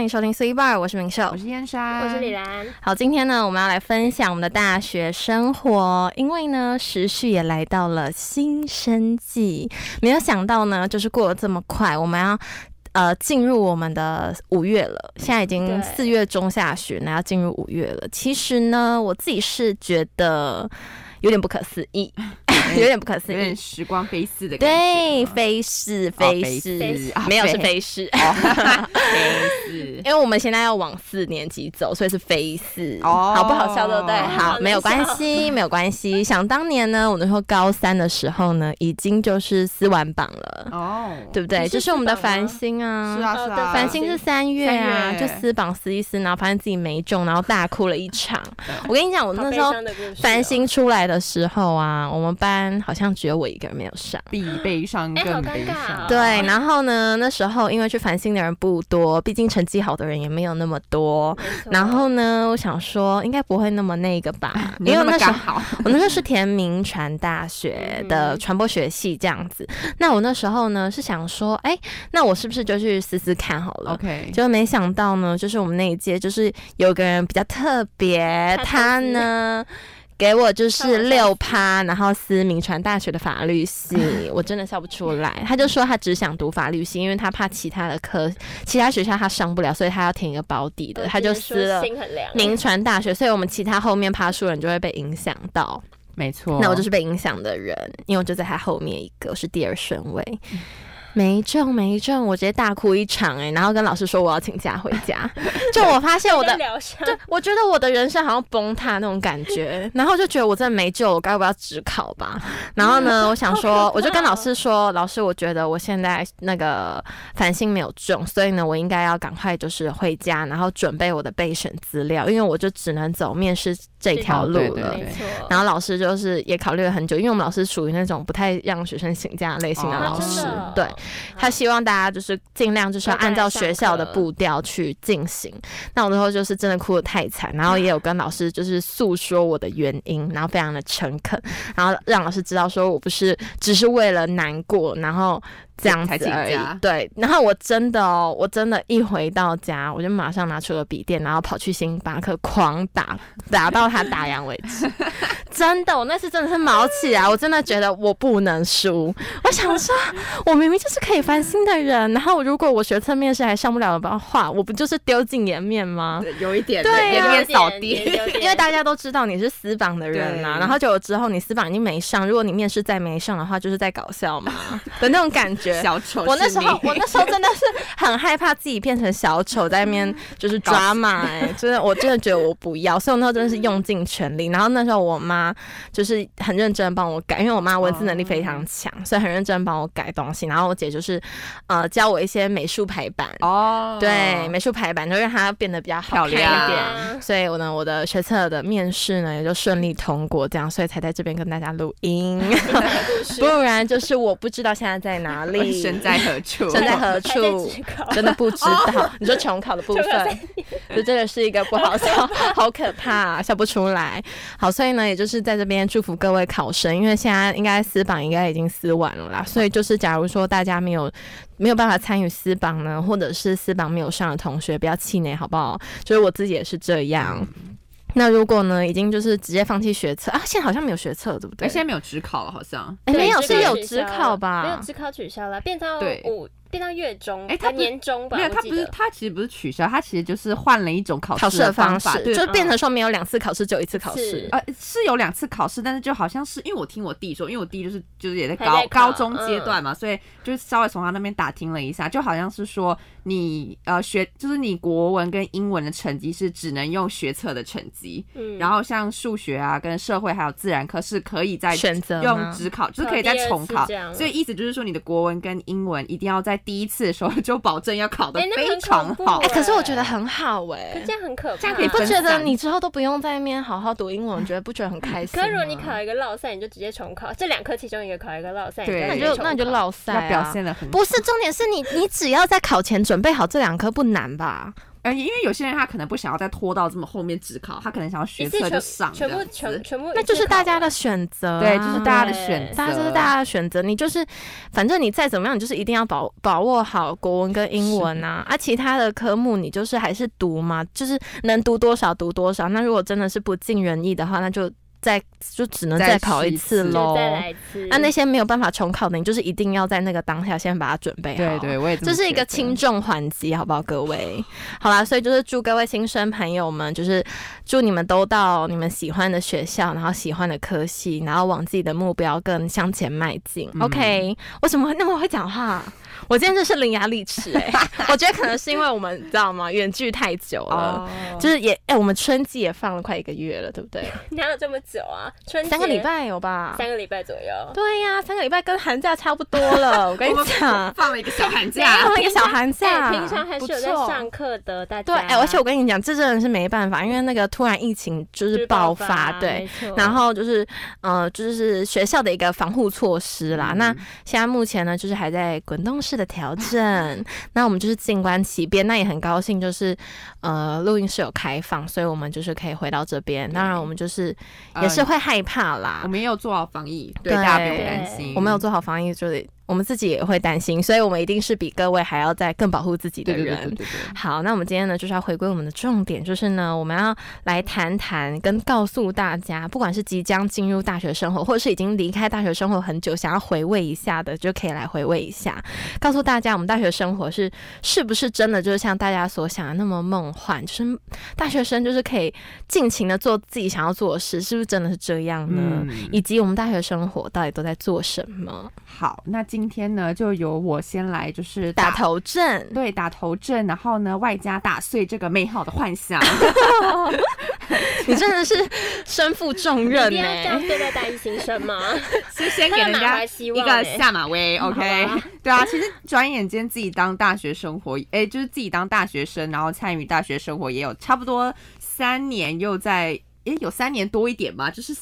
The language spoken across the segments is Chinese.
欢迎收听 C Bar，我是明秀，我是燕莎，我是李兰。好，今天呢，我们要来分享我们的大学生活。因为呢，时序也来到了新生季，没有想到呢，就是过得这么快，我们要呃进入我们的五月了。现在已经四月中下旬，然后要进入五月了。其实呢，我自己是觉得有点不可思议。有点不可思议，有点时光飞逝的感觉。对，飞逝，飞逝，没有是飞逝，飞逝。因为我们现在要往四年级走，所以是飞逝。哦，好不好笑，对不对？好，没有关系，没有关系。想当年呢，我那时候高三的时候呢，已经就是撕完榜了。哦，对不对？就是我们的繁星啊，是啊是啊，繁星是三月啊，就撕榜撕一撕，然后发现自己没中，然后大哭了一场。我跟你讲，我那时候繁星出来的时候啊，我们班。好像只有我一个人没有上，比悲伤更悲伤。欸哦、对，然后呢，那时候因为去繁星的人不多，毕竟成绩好的人也没有那么多。然后呢，我想说应该不会那么那个吧，因为那时候 我那时候是填名传大学的传播学系这样子。那我那时候呢是想说，哎、欸，那我是不是就去试试看好了？OK。就没想到呢，就是我们那一届就是有个人比较特别，他呢。给我就是六趴，然后撕明传大学的法律系，我真的笑不出来。他就说他只想读法律系，因为他怕其他的科、其他学校他上不了，所以他要填一个保底的，他就撕了明传大学。所以我们其他后面趴数人就会被影响到，没错。那我就是被影响的人，因为我就在他后面一个，我是第二顺位。没中没中，我直接大哭一场哎、欸，然后跟老师说我要请假回家。就我发现我的，就我觉得我的人生好像崩塌那种感觉，然后就觉得我真的没救，我该不要只考吧？然后呢，我想说，我就跟老师说，老师，我觉得我现在那个繁星没有中，所以呢，我应该要赶快就是回家，然后准备我的备选资料，因为我就只能走面试这条路了。然后老师就是也考虑了很久，因为我们老师属于那种不太让学生请假类型的老师，对。他希望大家就是尽量就是要按照学校的步调去进行。那我那时候就是真的哭得太惨，然后也有跟老师就是诉说我的原因，然后非常的诚恳，然后让老师知道说我不是只是为了难过，然后。这样子而已，对。然后我真的哦，我真的，一回到家，我就马上拿出了笔电，然后跑去星巴克狂打，打到他打烊为止。真的，我那次真的是毛起来，我真的觉得我不能输。我想说，我明明就是可以翻新的人，然后如果我学测面试还上不了的话，我不就是丢尽颜面吗？有一点，对啊，颜面扫地。因为大家都知道你是私榜的人啊，然后久了之后你私榜已经没上，如果你面试再没上的话，就是在搞笑嘛的那种感觉。小丑，我那时候，我那时候真的是很害怕自己变成小丑，在那边就是抓马，哎，真的，我真的觉得我不要，所以我那时候真的是用尽全力。然后那时候我妈就是很认真帮我改，因为我妈文字能力非常强，所以很认真帮我改东西。然后我姐就是呃教我一些美术排版哦，对，美术排版就让它变得比较好看一点。所以我呢，我的学测的面试呢也就顺利通过，这样，所以才在这边跟大家录音 不然就是我不知道现在在哪里。身在何处？身在何处？真的不知道。你说穷考的部分，就真的是一个不好笑，好可怕啊，笑不出来。好，所以呢，也就是在这边祝福各位考生，因为现在应该私榜应该已经撕完了啦。所以就是，假如说大家没有没有办法参与私榜呢，或者是私榜没有上的同学，不要气馁，好不好？就是我自己也是这样。那如果呢，已经就是直接放弃学测啊？现在好像没有学测，对不对？现在没有职考了，好像。哎，没有，是有职考吧？没有职考取消了，变到五。变到月中，哎，他年中吧？没有，他不是，他其实不是取消，他其实就是换了一种考试的方式，对，就变成说没有两次考试，只有一次考试。呃，是有两次考试，但是就好像是因为我听我弟说，因为我弟就是就是也在高高中阶段嘛，所以就是稍微从他那边打听了一下，就好像是说你呃学就是你国文跟英文的成绩是只能用学测的成绩，嗯，然后像数学啊跟社会还有自然科是可以再选择用只考，就是可以再重考，所以意思就是说你的国文跟英文一定要在第一次的时候 就保证要考的非常好。哎、欸，可是我觉得很好哎、欸，这样很可怕，这样可以不觉得你之后都不用在那边好好读英文，我觉得不觉得很开心？可是如果你考一个落赛，你就直接重考，这两科其中一个考一个落赛，对，那你就那你就落赛、啊，要表现的很不是重点是你你只要在考前准备好这两科不难吧？呃，因为有些人他可能不想要再拖到这么后面只考，他可能想要学测就上，全部全全部，那就是大家的选择、啊，对，就是大家的选择，大家就是大家的选择。你就是，反正你再怎么样，你就是一定要把把握好国文跟英文啊，啊，其他的科目你就是还是读嘛，就是能读多少读多少。那如果真的是不尽人意的话，那就。再就只能再考一次喽。那那些没有办法重考的，你就是一定要在那个当下先把它准备好。对对，我也这，这是一个轻重缓急，好不好，各位？好啦，所以就是祝各位新生朋友们，就是祝你们都到你们喜欢的学校，然后喜欢的科系，然后往自己的目标更向前迈进。嗯、OK，为什么会那么会讲话？我今天就是伶牙俐齿哎，我觉得可能是因为我们你知道吗？远距太久了，oh. 就是也哎、欸，我们春季也放了快一个月了，对不对？哪有这么久啊？春三个礼拜有吧？三个礼拜左右。对呀、啊，三个礼拜跟寒假差不多了。我跟你讲，放了一个小寒假，放了一个小寒假。欸、平常还是有在上课的，大家。对，哎、欸，而且我跟你讲，这真的是没办法，因为那个突然疫情就是爆发，爆发对，然后就是呃，就是学校的一个防护措施啦。嗯、那现在目前呢，就是还在滚动式的调整。嗯，那我们就是静观其变，那也很高兴，就是呃，录音室有开放，所以我们就是可以回到这边。当然，我们就是也是会害怕啦。呃、我们也有做好防疫，对，对大家不用担心。我们有做好防疫，就是。我们自己也会担心，所以我们一定是比各位还要再更保护自己的人。对对对对对。好，那我们今天呢，就是要回归我们的重点，就是呢，我们要来谈谈跟告诉大家，不管是即将进入大学生活，或者是已经离开大学生活很久，想要回味一下的，就可以来回味一下，告诉大家我们大学生活是是不是真的就是像大家所想的那么梦幻，就是大学生就是可以尽情的做自己想要做的事，是不是真的是这样呢？嗯、以及我们大学生活到底都在做什么？好，那今今天呢，就由我先来，就是打，打头阵，对，打头阵，然后呢，外加打碎这个美好的幻想。你真的是身负重任 呢？一定要这样对待大一新生吗？是先给人家一个下马威，OK？对啊，其实转眼间自己当大学生活，哎，就是自己当大学生，然后参与大学生活也有差不多三年，又在哎有三年多一点吧，就是。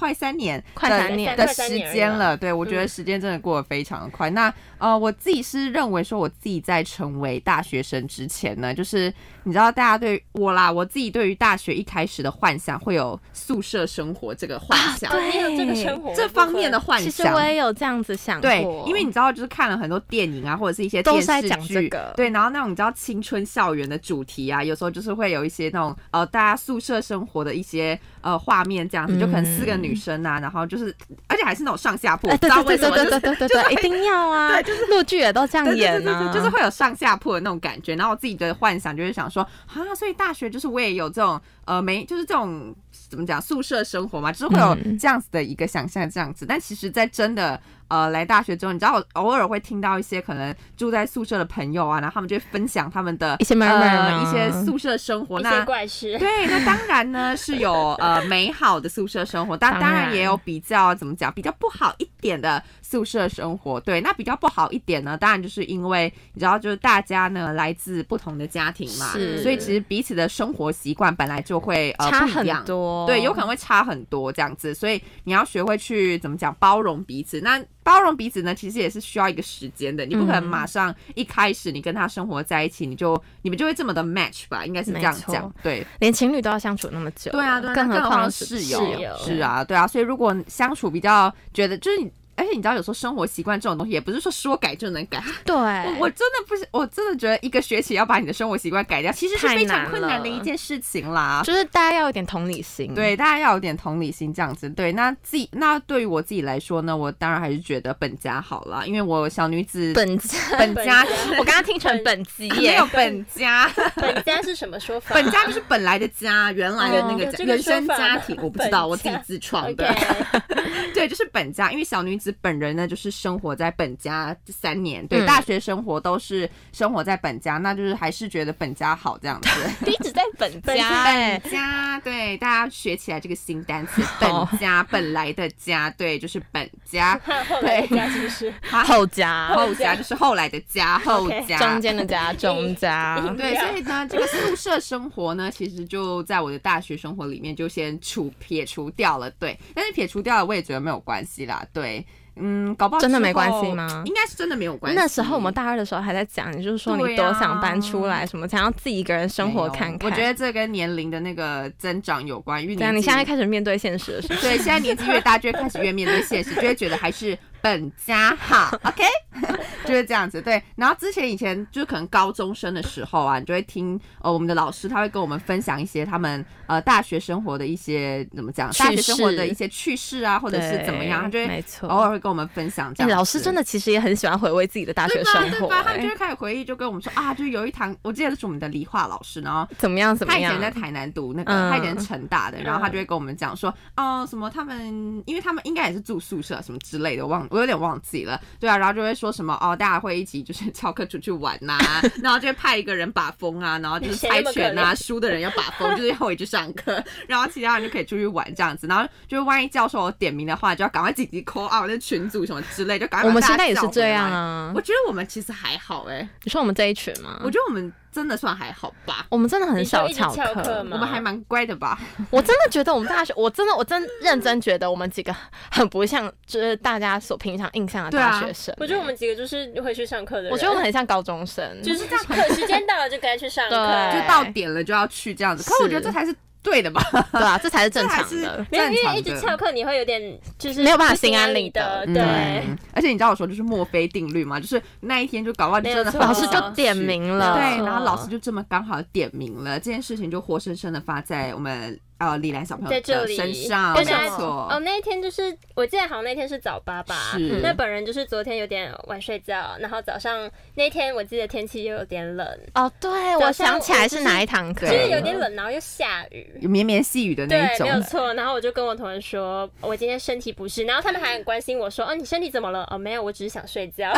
快三年，快三年。的时间了。对，我觉得时间真的过得非常的快。嗯、那呃，我自己是认为说，我自己在成为大学生之前呢，就是你知道，大家对我啦，我自己对于大学一开始的幻想会有宿舍生活这个幻想，啊、对，有这个生活这方面的幻想。其实我也有这样子想过，对，因为你知道，就是看了很多电影啊，或者是一些电视剧，对，然后那种你知道青春校园的主题啊，有时候就是会有一些那种呃，大家宿舍生活的一些呃画面，这样子，就可能四个女。生啊，然后就是，而且还是那种上下铺，知道为什么？对对对对对，一定要啊！对，就是陆剧也都这样演啊，就是会有上下铺的那种感觉。然后我自己的幻想就是想说，啊，所以大学就是我也有这种呃，没就是这种怎么讲宿舍生活嘛，就是会有这样子的一个想象这样子。但其实，在真的。呃，来大学之后，你知道我偶尔会听到一些可能住在宿舍的朋友啊，然后他们就会分享他们的一些慢慢呃一些宿舍生活，那些怪事。对，那当然呢是有呃美好的宿舍生活，但当然也有比较怎么讲比较不好一点的宿舍生活。对，那比较不好一点呢，当然就是因为你知道，就是大家呢来自不同的家庭嘛，是所以其实彼此的生活习惯本来就会呃差很多，对，有可能会差很多这样子，所以你要学会去怎么讲包容彼此。那包容彼此呢，其实也是需要一个时间的。你不可能马上一开始你跟他生活在一起，你就你们就会这么的 match 吧？应该是这样讲。对，连情侣都要相处那么久。对啊，对啊，更何况室友。是啊，对啊。所以如果相处比较觉得就是你。而且你知道，有时候生活习惯这种东西，也不是说说改就能改。对，我，我真的不是，我真的觉得一个学期要把你的生活习惯改掉，其实是非常困难的一件事情啦。就是大家要有点同理心，对，大家要有点同理心这样子。对，那自己那对于我自己来说呢，我当然还是觉得本家好了，因为我小女子本家本家，我刚刚听成本鸡耶，没有本家，本家是什么说法？本家就是本来的家，原来的那个家，原生家庭，我不知道，我自己自创的。对，就是本家，因为小女子本人呢，就是生活在本家三年，对，嗯、大学生活都是生活在本家，那就是还是觉得本家好这样子。一直在本家，本家，对，大家学起来这个新单词，本家，本来的家，对，就是本家，对，家就是后家，后家就是后来的家，后家，中间的家，中家，对，所以呢，这个宿舍生活呢，其实就在我的大学生活里面就先除撇除掉了，对，但是撇除掉了，我也觉得没有关系啦，对。嗯，搞不好真的没关系吗？应该是真的没有关系。那时候我们大二的时候还在讲，你就是说你多想搬出来，什么想要自己一个人生活看看。我觉得这跟年龄的那个增长有关，因为你现在开始面对现实了，是对，现在年纪越大，就会开始越面对现实，就会觉得还是。本家好，OK，就是这样子。对，然后之前以前就是可能高中生的时候啊，你就会听呃我们的老师他会跟我们分享一些他们呃大学生活的一些怎么讲，大学生活的一些趣事啊，或者是怎么样，他就会偶尔会跟我们分享这样。老师真的其实也很喜欢回味自己的大学生活，对吧？他们就会开始回忆，就跟我们说啊，就有一堂，我记得是我们的理化老师，然后怎么样怎么样，他以前在台南读那个，他以前是成大的，然后他就会跟我们讲说，哦什么他们，因为他们应该也是住宿舍什么之类的，忘我有点忘记了。对啊，然后就会说什么哦，大家会一起就是 翘课出去玩呐、啊，然后就会派一个人把风啊，然后就是猜拳啊，输的人要把风，就是要回去上课，然后其他人就可以出去玩这样子，然后就是万一教授点名的话，就要赶快紧急 call out 那群组什么之类，就赶快。我们现在也是这样啊，我觉得我们其实还好哎、欸，你说我们这一群吗？我觉得我们。真的算还好吧，我们真的很少翘课，我们还蛮乖的吧。我真的觉得我们大学，我真的我真认真觉得我们几个很不像，就是大家所平常印象的大学生。我觉得我们几个就是会去上课的人。我觉得我们很像高中生，就是这样，课时间到了就该去上课，就到点了就要去这样子。可是我觉得这才是。对的吧？对啊，这才是正常的。没有，因为一直翘课，你会有点就是没有办法心安理得。对，而且你知道我说就是墨菲定律嘛，就是那一天就搞忘，真的老师就点名了，对，然后老师就这么刚好点名了，这件事情就活生生的发在我们。呃，李兰小朋友在这里身上，没错。哦，那一天就是我记得好像那天是早八吧。是。那本人就是昨天有点晚睡觉，然后早上那天我记得天气又有点冷。哦，对，我想起来是哪一堂课？就是有点冷，然后又下雨，有绵绵细雨的那种。对，没有错。然后我就跟我同学说，我今天身体不适，然后他们还很关心我说，哦，你身体怎么了？哦，没有，我只是想睡觉。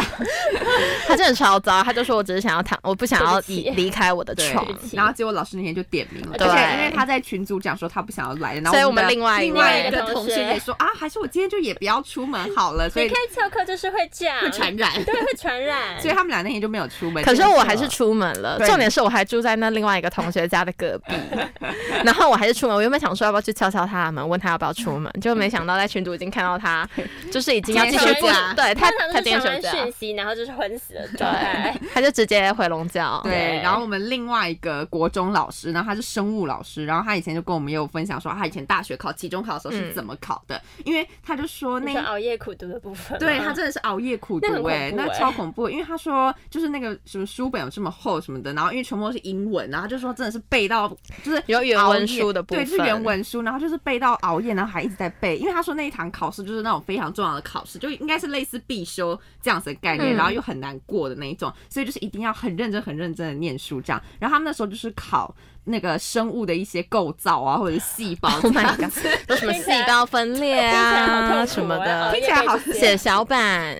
他真的超糟，他就说我只是想要躺，我不想要离离开我的床。然后结果老师那天就点名了，而且因为他在群组讲说。他不想要来，然后所以我们另外另外一个同学也说啊，还是我今天就也不要出门好了。所以开翘课就是会这样，会传染，对，会传染。所以他们俩那天就没有出门。可是我还是出门了，重点是我还住在那另外一个同学家的隔壁，然后我还是出门。我原本想说要不要去敲敲他的门，问他要不要出门，就没想到在群组已经看到他，就是已经要继续讲。对他，他今天传讯息，然后就是昏死了，对，他就直接回笼觉。对，然后我们另外一个国中老师，然后他是生物老师，然后他以前就跟我们也有分享说他以前。大学考期中考的时候是怎么考的？嗯、因为他就说那个熬夜苦读的部分，对他真的是熬夜苦读哎、欸，那超恐怖。因为他说就是那个什么书本有这么厚什么的，然后因为全部都是英文，然后他就说真的是背到就是有原文书的部分，对，就是原文书，然后就是背到熬夜，然后还一直在背。因为他说那一堂考试就是那种非常重要的考试，就应该是类似必修这样子的概念，嗯、然后又很难过的那一种，所以就是一定要很认真、很认真的念书这样。然后他们那时候就是考。那个生物的一些构造啊，或者是细胞 这样子，有 什么细胞分裂啊什么的，听起来好像写小板，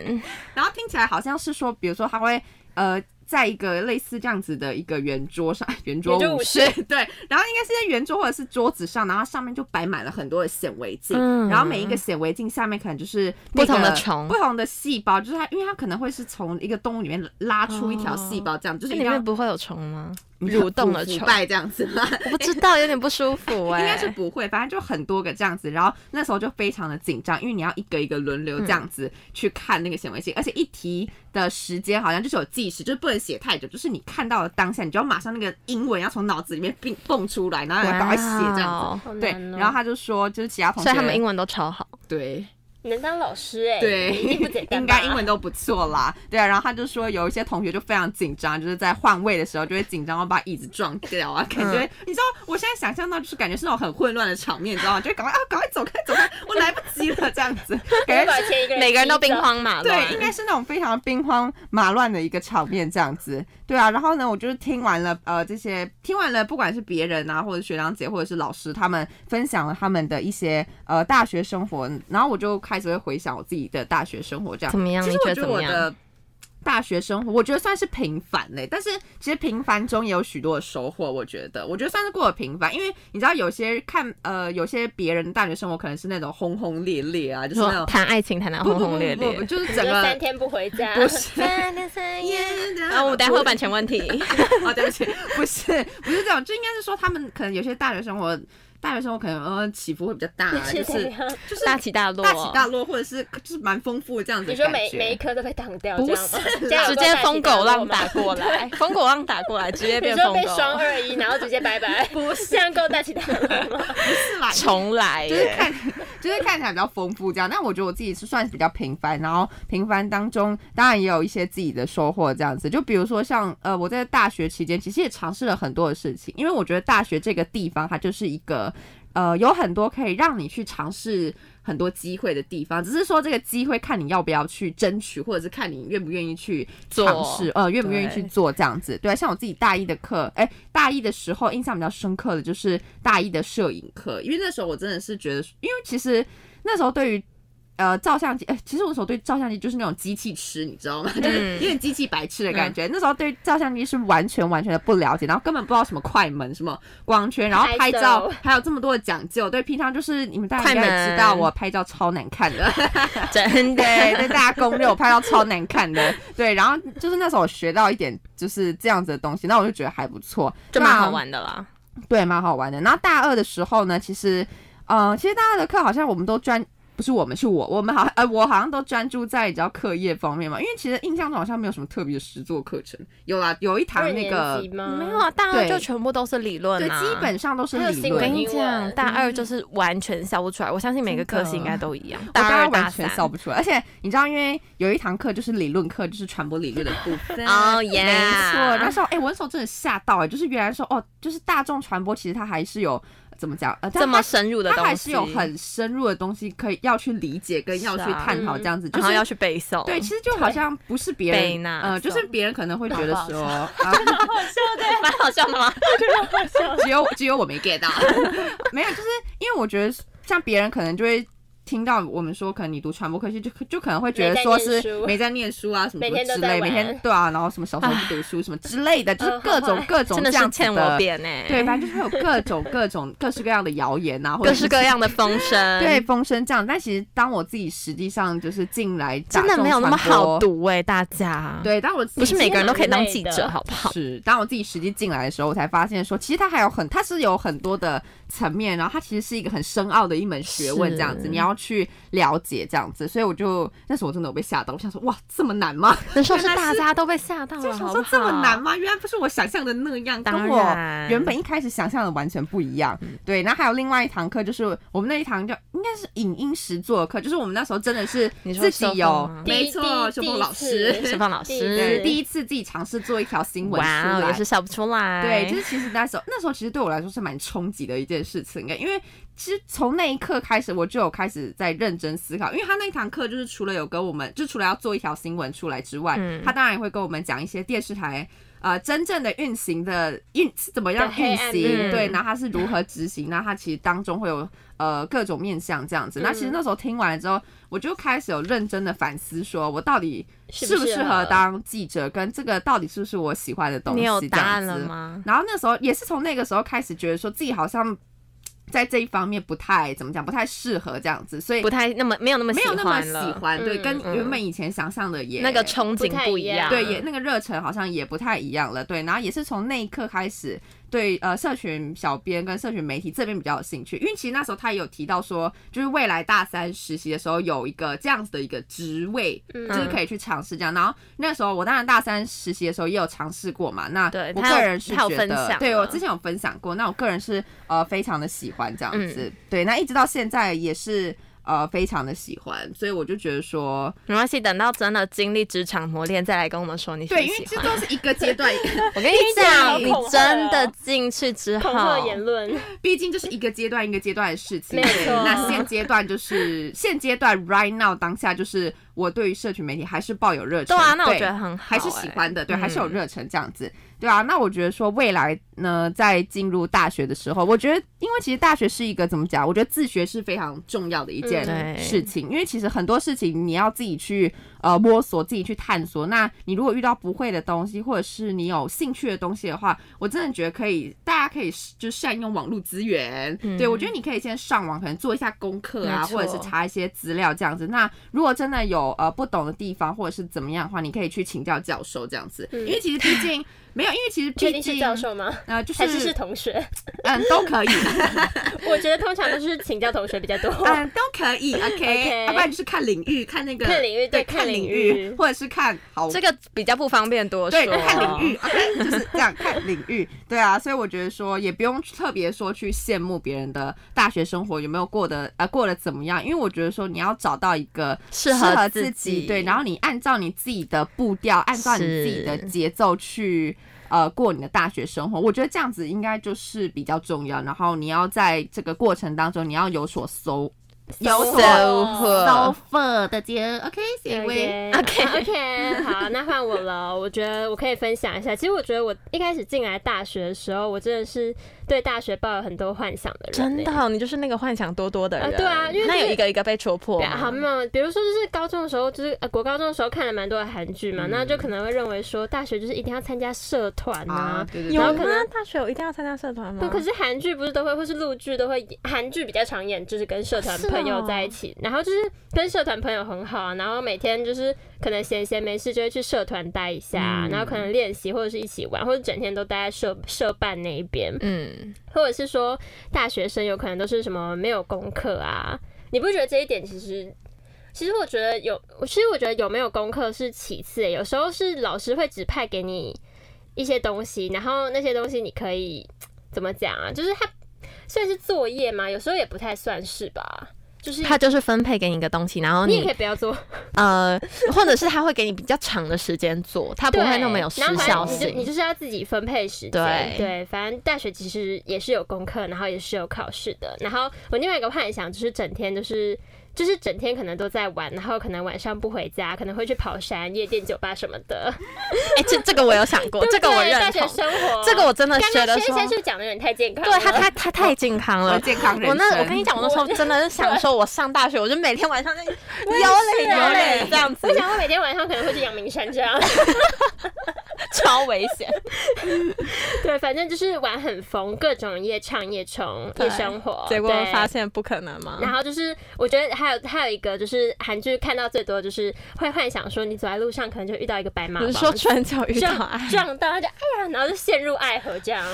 然后听起来好像是说，比如说它会呃。在一个类似这样子的一个圆桌上，圆桌武士对，然后应该是在圆桌或者是桌子上，然后上面就摆满了很多的显微镜，嗯、然后每一个显微镜下面可能就是不同的虫、不同的细胞，就是它，因为它可能会是从一个动物里面拉出一条细胞，这样、哦、就是里面不会有虫吗？蠕动的虫这样子吗？我不知道，有点不舒服哎、欸，应该是不会，反正就很多个这样子，然后那时候就非常的紧张，因为你要一个一个轮流这样子去看那个显微镜，嗯、而且一题的时间好像就是有计时，就是不能写太久，就是你。看到了当下，你就要马上那个英文要从脑子里面蹦蹦出来，然后要赶快写这样子。对，然后他就说，就是其他同学，所以他们英文都超好。对。能当老师哎、欸，对，应该英文都不错啦。对啊，然后他就说有一些同学就非常紧张，就是在换位的时候就会紧张，要把椅子撞掉啊，感觉、嗯、你知道，我现在想象到就是感觉是那种很混乱的场面，你知道吗？就会赶快啊，赶快走开，走开，我来不及了这样子，感觉每个人都兵荒马乱，对，应该是那种非常兵荒马乱的一个场面这样子。对啊，然后呢，我就是听完了呃这些，听完了不管是别人啊，或者学长姐，或者是老师他们分享了他们的一些呃大学生活，然后我就开始会回想我自己的大学生活，这样怎么样？其实我觉得我的。大学生活，我觉得算是平凡嘞，但是其实平凡中也有许多的收获。我觉得，我觉得算是过得平凡，因为你知道，有些看呃，有些别人的大学生活可能是那种轰轰烈烈啊，就是那种谈爱情谈得轰轰烈烈，不不不不，就是整个三天不回家，不是三天三夜。啊，我待会有版权问题啊，对不起，不是不是这样，就应该是说他们可能有些大学生活。大学生活可能呃起伏会比较大，就是 就是大起大落，大起大落，或者是就是蛮丰富的这样子。你说每每一科都被挡掉，不是 直接疯狗浪打过来，疯狗浪打过来，直接变疯狗。被双二一，然后直接拜拜，不是这样够大起大落吗？不是啦，重来，就是看就是看起来比较丰富这样。但我觉得我自己是算是比较平凡，然后平凡当中当然也有一些自己的收获这样子。就比如说像呃我在大学期间其实也尝试了很多的事情，因为我觉得大学这个地方它就是一个。呃，有很多可以让你去尝试很多机会的地方，只是说这个机会看你要不要去争取，或者是看你愿不愿意去尝试，呃，愿不愿意去做这样子。对，像我自己大一的课，哎、欸，大一的时候印象比较深刻的就是大一的摄影课，因为那时候我真的是觉得，因为其实那时候对于。呃，照相机，哎、欸，其实我那时候对照相机就是那种机器痴，你知道吗？嗯、就是有点机器白痴的感觉。嗯、那时候对照相机是完全完全的不了解，然后根本不知道什么快门、什么光圈，然后拍照还有这么多的讲究。对，平常就是你们大家应该知道我拍照超难看的，真的。对，大家攻略我拍照超难看的。对，然后就是那时候我学到一点就是这样子的东西，那我就觉得还不错，就蛮好玩的啦。对，蛮好玩的。然后大二的时候呢，其实，呃，其实大二的课好像我们都专。不是我们，是我，我们好像，呃，我好像都专注在比较课业方面嘛，因为其实印象中好像没有什么特别的实作课程。有啦，有一堂那个没有啊，大二就全部都是理论啊，对，基本上都是理论。我跟你讲，大二就是完全笑不出来，我相信每个科系应该都一样。大二完全笑不出来，而且你知道，因为有一堂课就是理论课，就是传播理论的部分。哦 耶，没错。那时候，哎，我那时候真的吓到，哎，就是原来说，哦，就是大众传播，其实它还是有。怎么讲？呃，这么深入的东西，它还是有很深入的东西可以要去理解跟要去探讨，这样子，就是要去背诵。对，其实就好像不是别人，呃，就是别人可能会觉得说，啊好笑对，蛮好笑的吗？我觉得好笑，只有只有我没 get 到，没有，就是因为我觉得像别人可能就会。听到我们说，可能你读传播科系，就就可能会觉得说是没在念书啊，什么什么之类，每天对啊，然后什么小时候不读书什么之类的，就是各种各种这样子的，对，反正就是会有各种各种 各式各样的谣言啊，或者各式各样的风声，对，风声这样。但其实当我自己实际上就是进来，真的没有那么好读哎，大家。对，当我不是每个人都可以当记者，好不好？是，当我自己实际进来的时候，我才发现说，其实它还有很，它是有很多的层面，然后它其实是一个很深奥的一门学问，这样子，你要去了解这样子，所以我就那时候我真的有被吓到，我想说哇，这么难吗？那时候是大家都被吓到了，就想说这么难吗？原来不是我想象的那样，跟我原本一开始想象的完全不一样。对，然后还有另外一堂课，就是我们那一堂叫应该是影音实作课，就是我们那时候真的是自己有，没错，秀凤老师，秀凤老师，对，第一次自己尝试做一条新闻出来，也是笑不出来。对，就是其实那时候那时候其实对我来说是蛮冲击的一件事情，因为。其实从那一刻开始，我就有开始在认真思考，因为他那一堂课就是除了有跟我们，就除了要做一条新闻出来之外，嗯、他当然也会跟我们讲一些电视台呃真正的运行的运是怎么样运行，对，然后他是如何执行，那它其实当中会有呃各种面向这样子。那其实那时候听完了之后，我就开始有认真的反思，说我到底适不适合当记者，跟这个到底是不是我喜欢的东西？你有答案了吗？然后那时候也是从那个时候开始觉得说自己好像。在这一方面不太怎么讲，不太适合这样子，所以不太那么没有那么没有那么喜欢，对，跟原本以前想象的也那个憧憬不一样，对，也那个热忱好像也不太一样了，对，然后也是从那一刻开始。对，呃，社群小编跟社群媒体这边比较有兴趣，因为其实那时候他也有提到说，就是未来大三实习的时候有一个这样子的一个职位，嗯、就是可以去尝试这样。然后那时候我当然大三实习的时候也有尝试过嘛，那我个人是觉得，对我之前有分享过，那我个人是呃非常的喜欢这样子，嗯、对，那一直到现在也是。呃，非常的喜欢，所以我就觉得说没关系，等到真的经历职场磨练，再来跟我们说你喜欢。对，因为这都是一个阶段。我跟你讲，你真的进去之后，言论，毕竟就是一个阶段一个阶段的事情。没错。那现阶段就是现阶段，right now 当下就是我对于社群媒体还是抱有热忱。对啊，那我觉得很好，还是喜欢的，对，还是有热忱这样子。对啊，那我觉得说未来呢，在进入大学的时候，我觉得，因为其实大学是一个怎么讲？我觉得自学是非常重要的一件事情，因为其实很多事情你要自己去呃摸索，自己去探索。那你如果遇到不会的东西，或者是你有兴趣的东西的话，我真的觉得可以，大家可以就善用网络资源。对，我觉得你可以先上网，可能做一下功课啊，或者是查一些资料这样子。那如果真的有呃不懂的地方，或者是怎么样的话，你可以去请教教授这样子，因为其实毕竟。没有，因为其实毕竟是教授吗？呃，就是还是是同学，嗯，都可以。我觉得通常都是请教同学比较多。嗯，都可以，OK。要不然就是看领域，看那个看领域，对，看领域，或者是看好这个比较不方便多说。对，看领域，OK，就是这样看领域。对啊，所以我觉得说也不用特别说去羡慕别人的大学生活有没有过得呃过得怎么样，因为我觉得说你要找到一个适合自己，对，然后你按照你自己的步调，按照你自己的节奏去。呃，过你的大学生活，我觉得这样子应该就是比较重要。然后你要在这个过程当中，你要有所收。有收获，收获的姐，OK，谢谢，OK，OK，好，那换我了。我觉得我可以分享一下。其实我觉得我一开始进来大学的时候，我真的是对大学抱有很多幻想的人。真的，你就是那个幻想多多的人。对啊，因为那有一个一个被戳破。好，没有，比如说就是高中的时候，就是呃国高中的时候看了蛮多的韩剧嘛，那就可能会认为说大学就是一定要参加社团啊。然后可能大学有一定要参加社团吗？可是韩剧不是都会，或是陆剧都会，韩剧比较常演，就是跟社团朋友在一起，然后就是跟社团朋友很好啊，然后每天就是可能闲闲没事就会去社团待一下，然后可能练习或者是一起玩，或者整天都待在社社办那一边，嗯，或者是说大学生有可能都是什么没有功课啊？你不觉得这一点其实，其实我觉得有，其实我觉得有没有功课是其次，有时候是老师会指派给你一些东西，然后那些东西你可以怎么讲啊？就是他算是作业吗？有时候也不太算是吧。就是他就是分配给你一个东西，然后你，你也可以不要做，呃，或者是他会给你比较长的时间做，他不会那么有时效性。你就你就是要自己分配时间，对对，反正大学其实也是有功课，然后也是有考试的。然后我另外一个幻想就是整天就是。就是整天可能都在玩，然后可能晚上不回家，可能会去跑山、夜店、酒吧什么的。哎、欸，这这个我有想过，这个我认同。大学生活，这个我真的觉得说，先生是讲的有点太健康。对他，他他太健康了，健康人。我那我跟你讲，我那时候真的是想说，我上大学，我就每天晚上在 有嘞有嘞这样子。我想我每天晚上可能会去阳明山这样，超危险。对，反正就是玩很疯，各种夜唱夜冲夜生活。结果发现不可能嘛。然后就是我觉得。还有还有一个就是韩剧看到最多就是会幻想说，你走在路上可能就遇到一个白马王，比如说转角遇到爱，撞到他就哎呀，然后就陷入爱河这样。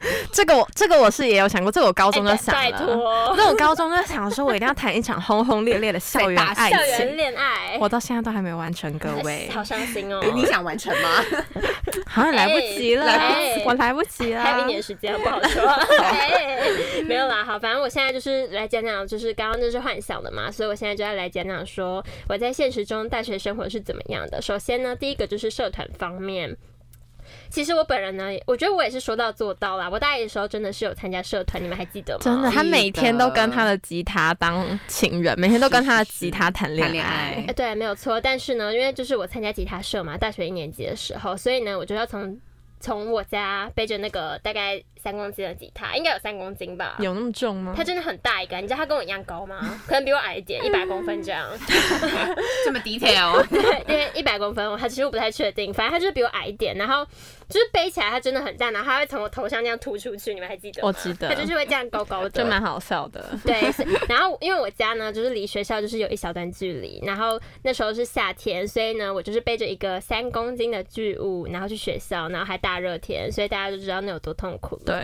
这个我这个我是也有想过，这个我高中就想了。拜托，那我高中就想说，我一定要谈一场轰轰烈烈的校园爱情、校园恋爱。我到现在都还没有完成，各位，好伤心哦。你想完成吗？好像来不及了，我来不及了，还有一年时间，不好说。没有啦，好，反正我现在就是来讲讲，就是刚刚就是幻想的嘛，所以我现在就要来讲讲说我在现实中大学生活是怎么样的。首先呢，第一个就是社团方面。其实我本人呢，我觉得我也是说到做到啦。我大一的时候真的是有参加社团，你们还记得吗？真的，他每天都跟他的吉他当情人，每天都跟他的吉他谈恋爱。哎，对，没有错。但是呢，因为就是我参加吉他社嘛，大学一年级的时候，所以呢，我就要从从我家背着那个大概。三公斤的吉他应该有三公斤吧？有那么重吗？它真的很大一个，你知道他跟我一样高吗？可能比我矮一点，一百公分这样。这么 detail？对，因为一百公分，我其实我不太确定，反正他就是比我矮一点，然后就是背起来他真的很大，然后他会从我头上这样突出去，你们还记得吗？我记得。他就是会这样高高的，就蛮好笑的。对，然后因为我家呢就是离学校就是有一小段距离，然后那时候是夏天，所以呢我就是背着一个三公斤的巨物，然后去学校，然后还大热天，所以大家就知道那有多痛苦。对。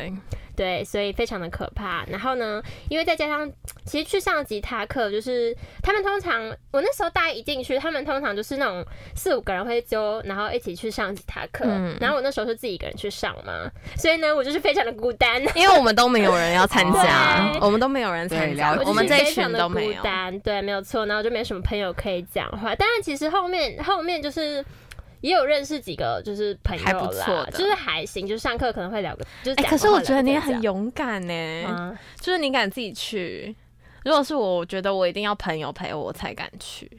对，所以非常的可怕。然后呢，因为再加上，其实去上吉他课，就是他们通常，我那时候大一进去，他们通常就是那种四五个人会揪，然后一起去上吉他课。嗯。然后我那时候是自己一个人去上嘛，所以呢，我就是非常的孤单，因为我们都没有人要参加，我们都没有人参加，我们这一群都没有。孤单，对，没有错。然后就没什么朋友可以讲话。当然，其实后面后面就是。也有认识几个就是朋友啦，就是还行，就是上课可能会聊个，就是、欸。可是我觉得你也很勇敢呢、欸，嗯、就是你敢自己去。如果是我，我觉得我一定要朋友陪我才敢去。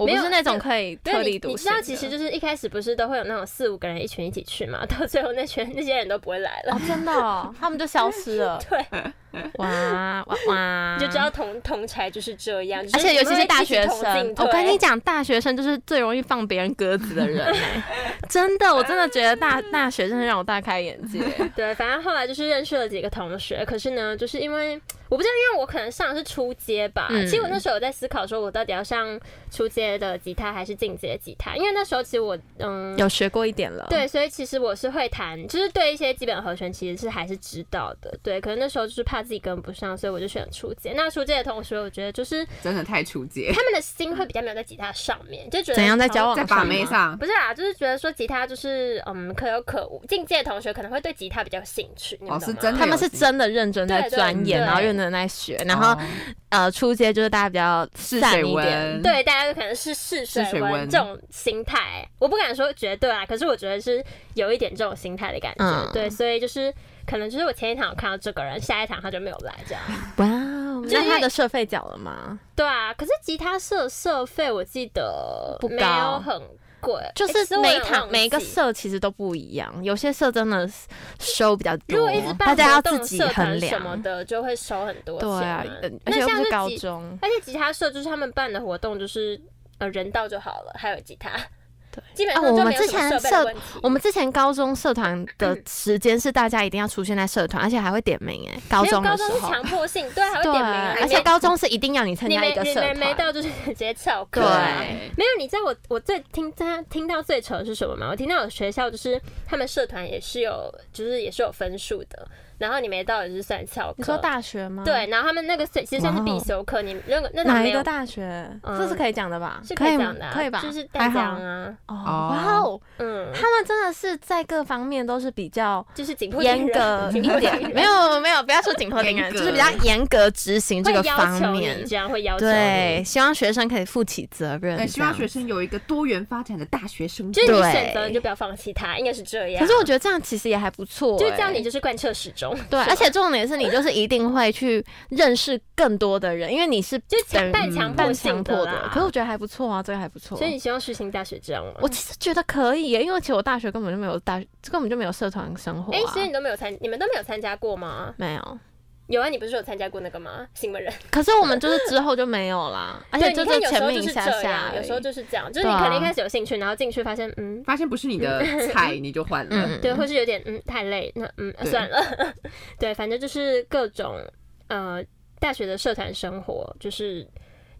我不是那种可以特立独行。你知道，其实就是一开始不是都会有那种四五个人一群一起去嘛，到最后那群那些人都不会来了，哦、真的、哦，他们就消失了。对。哇 哇哇！就知道同同侪就是这样，而且尤其是大学生，我跟你讲，大学生就是最容易放别人鸽子的人、欸、真的，我真的觉得大大学真的让我大开眼界。对，反正后来就是认识了几个同学，可是呢，就是因为我不知道，因为我可能上的是初阶吧。嗯、其实我那时候有在思考，说我到底要上初阶的吉他还是进阶吉他，因为那时候其实我嗯有学过一点了。对，所以其实我是会弹，就是对一些基本和弦其实是还是知道的。对，可能那时候就是怕。自己跟不上，所以我就选初阶。那初阶的同学，我觉得就是真的太初阶，他们的心会比较没有在吉他上面，就觉得怎样在交往在把妹上，不是啦，就是觉得说吉他就是嗯可有可无。进阶的同学可能会对吉他比较有兴趣，哦，是真的，他们是真的认真在钻研，然后认真在学。然后呃，初阶就是大家比较试水温，对，大家就可能是试水温这种心态。我不敢说绝对啊，可是我觉得是有一点这种心态的感觉。对，所以就是。可能就是我前一场有看到这个人，下一场他就没有来，这样。哇哦，那他的社费缴了吗？对啊，可是吉他社社费我记得没有很贵，就是每一场每一个社其实都不一样，有些社真的收比较多，大家要自己衡量什么的就会收很多钱。对啊，而且又是高中，而且吉他社就是他们办的活动就是呃人到就好了，还有吉他。对，基本上我们之前社，我们之前高中社团的时间是大家一定要出现在社团，而且还会点名哎。高中的时候，高中是强迫性，对，还会点名，而且高中是一定要你参加一个社团，没到就是直接翘课。对，没有，你知道我我最听他听到最扯的是什么吗？我听到有学校就是他们社团也是有，就是也是有分数的。然后你没到也是算翘课。你说大学吗？对，然后他们那个其实算是必修课。你那个那哪一个大学？这是可以讲的吧？是可以讲的，可以吧？就是大江啊。哦，哇哦，嗯，他们真的是在各方面都是比较就是紧迫严格一点。没有没有，不要说紧迫严格，就是比较严格执行这个方面。这样会要求对，希望学生可以负起责任。希望学生有一个多元发展的大学生。就是你选择，你就不要放弃它，应该是这样。可是我觉得这样其实也还不错，就是这样，你就是贯彻始终。对，而且重点是你就是一定会去认识更多的人，因为你是就半强半强迫的。可是我觉得还不错啊，这个还不错。所以你希望世新大学这样吗？我其实觉得可以耶，因为其实我大学根本就没有大，根本就没有社团生活。哎，所以你都没有参，你们都没有参加过吗？没有。有啊，你不是有参加过那个吗？新闻人。可是我们就是之后就没有啦，而且就是前面一下下，有时候就是这样，就是你可能一开始有兴趣，然后进去发现，嗯，发现不是你的菜，你就换了。对，或是有点嗯太累，那嗯算了。对，反正就是各种呃大学的社团生活，就是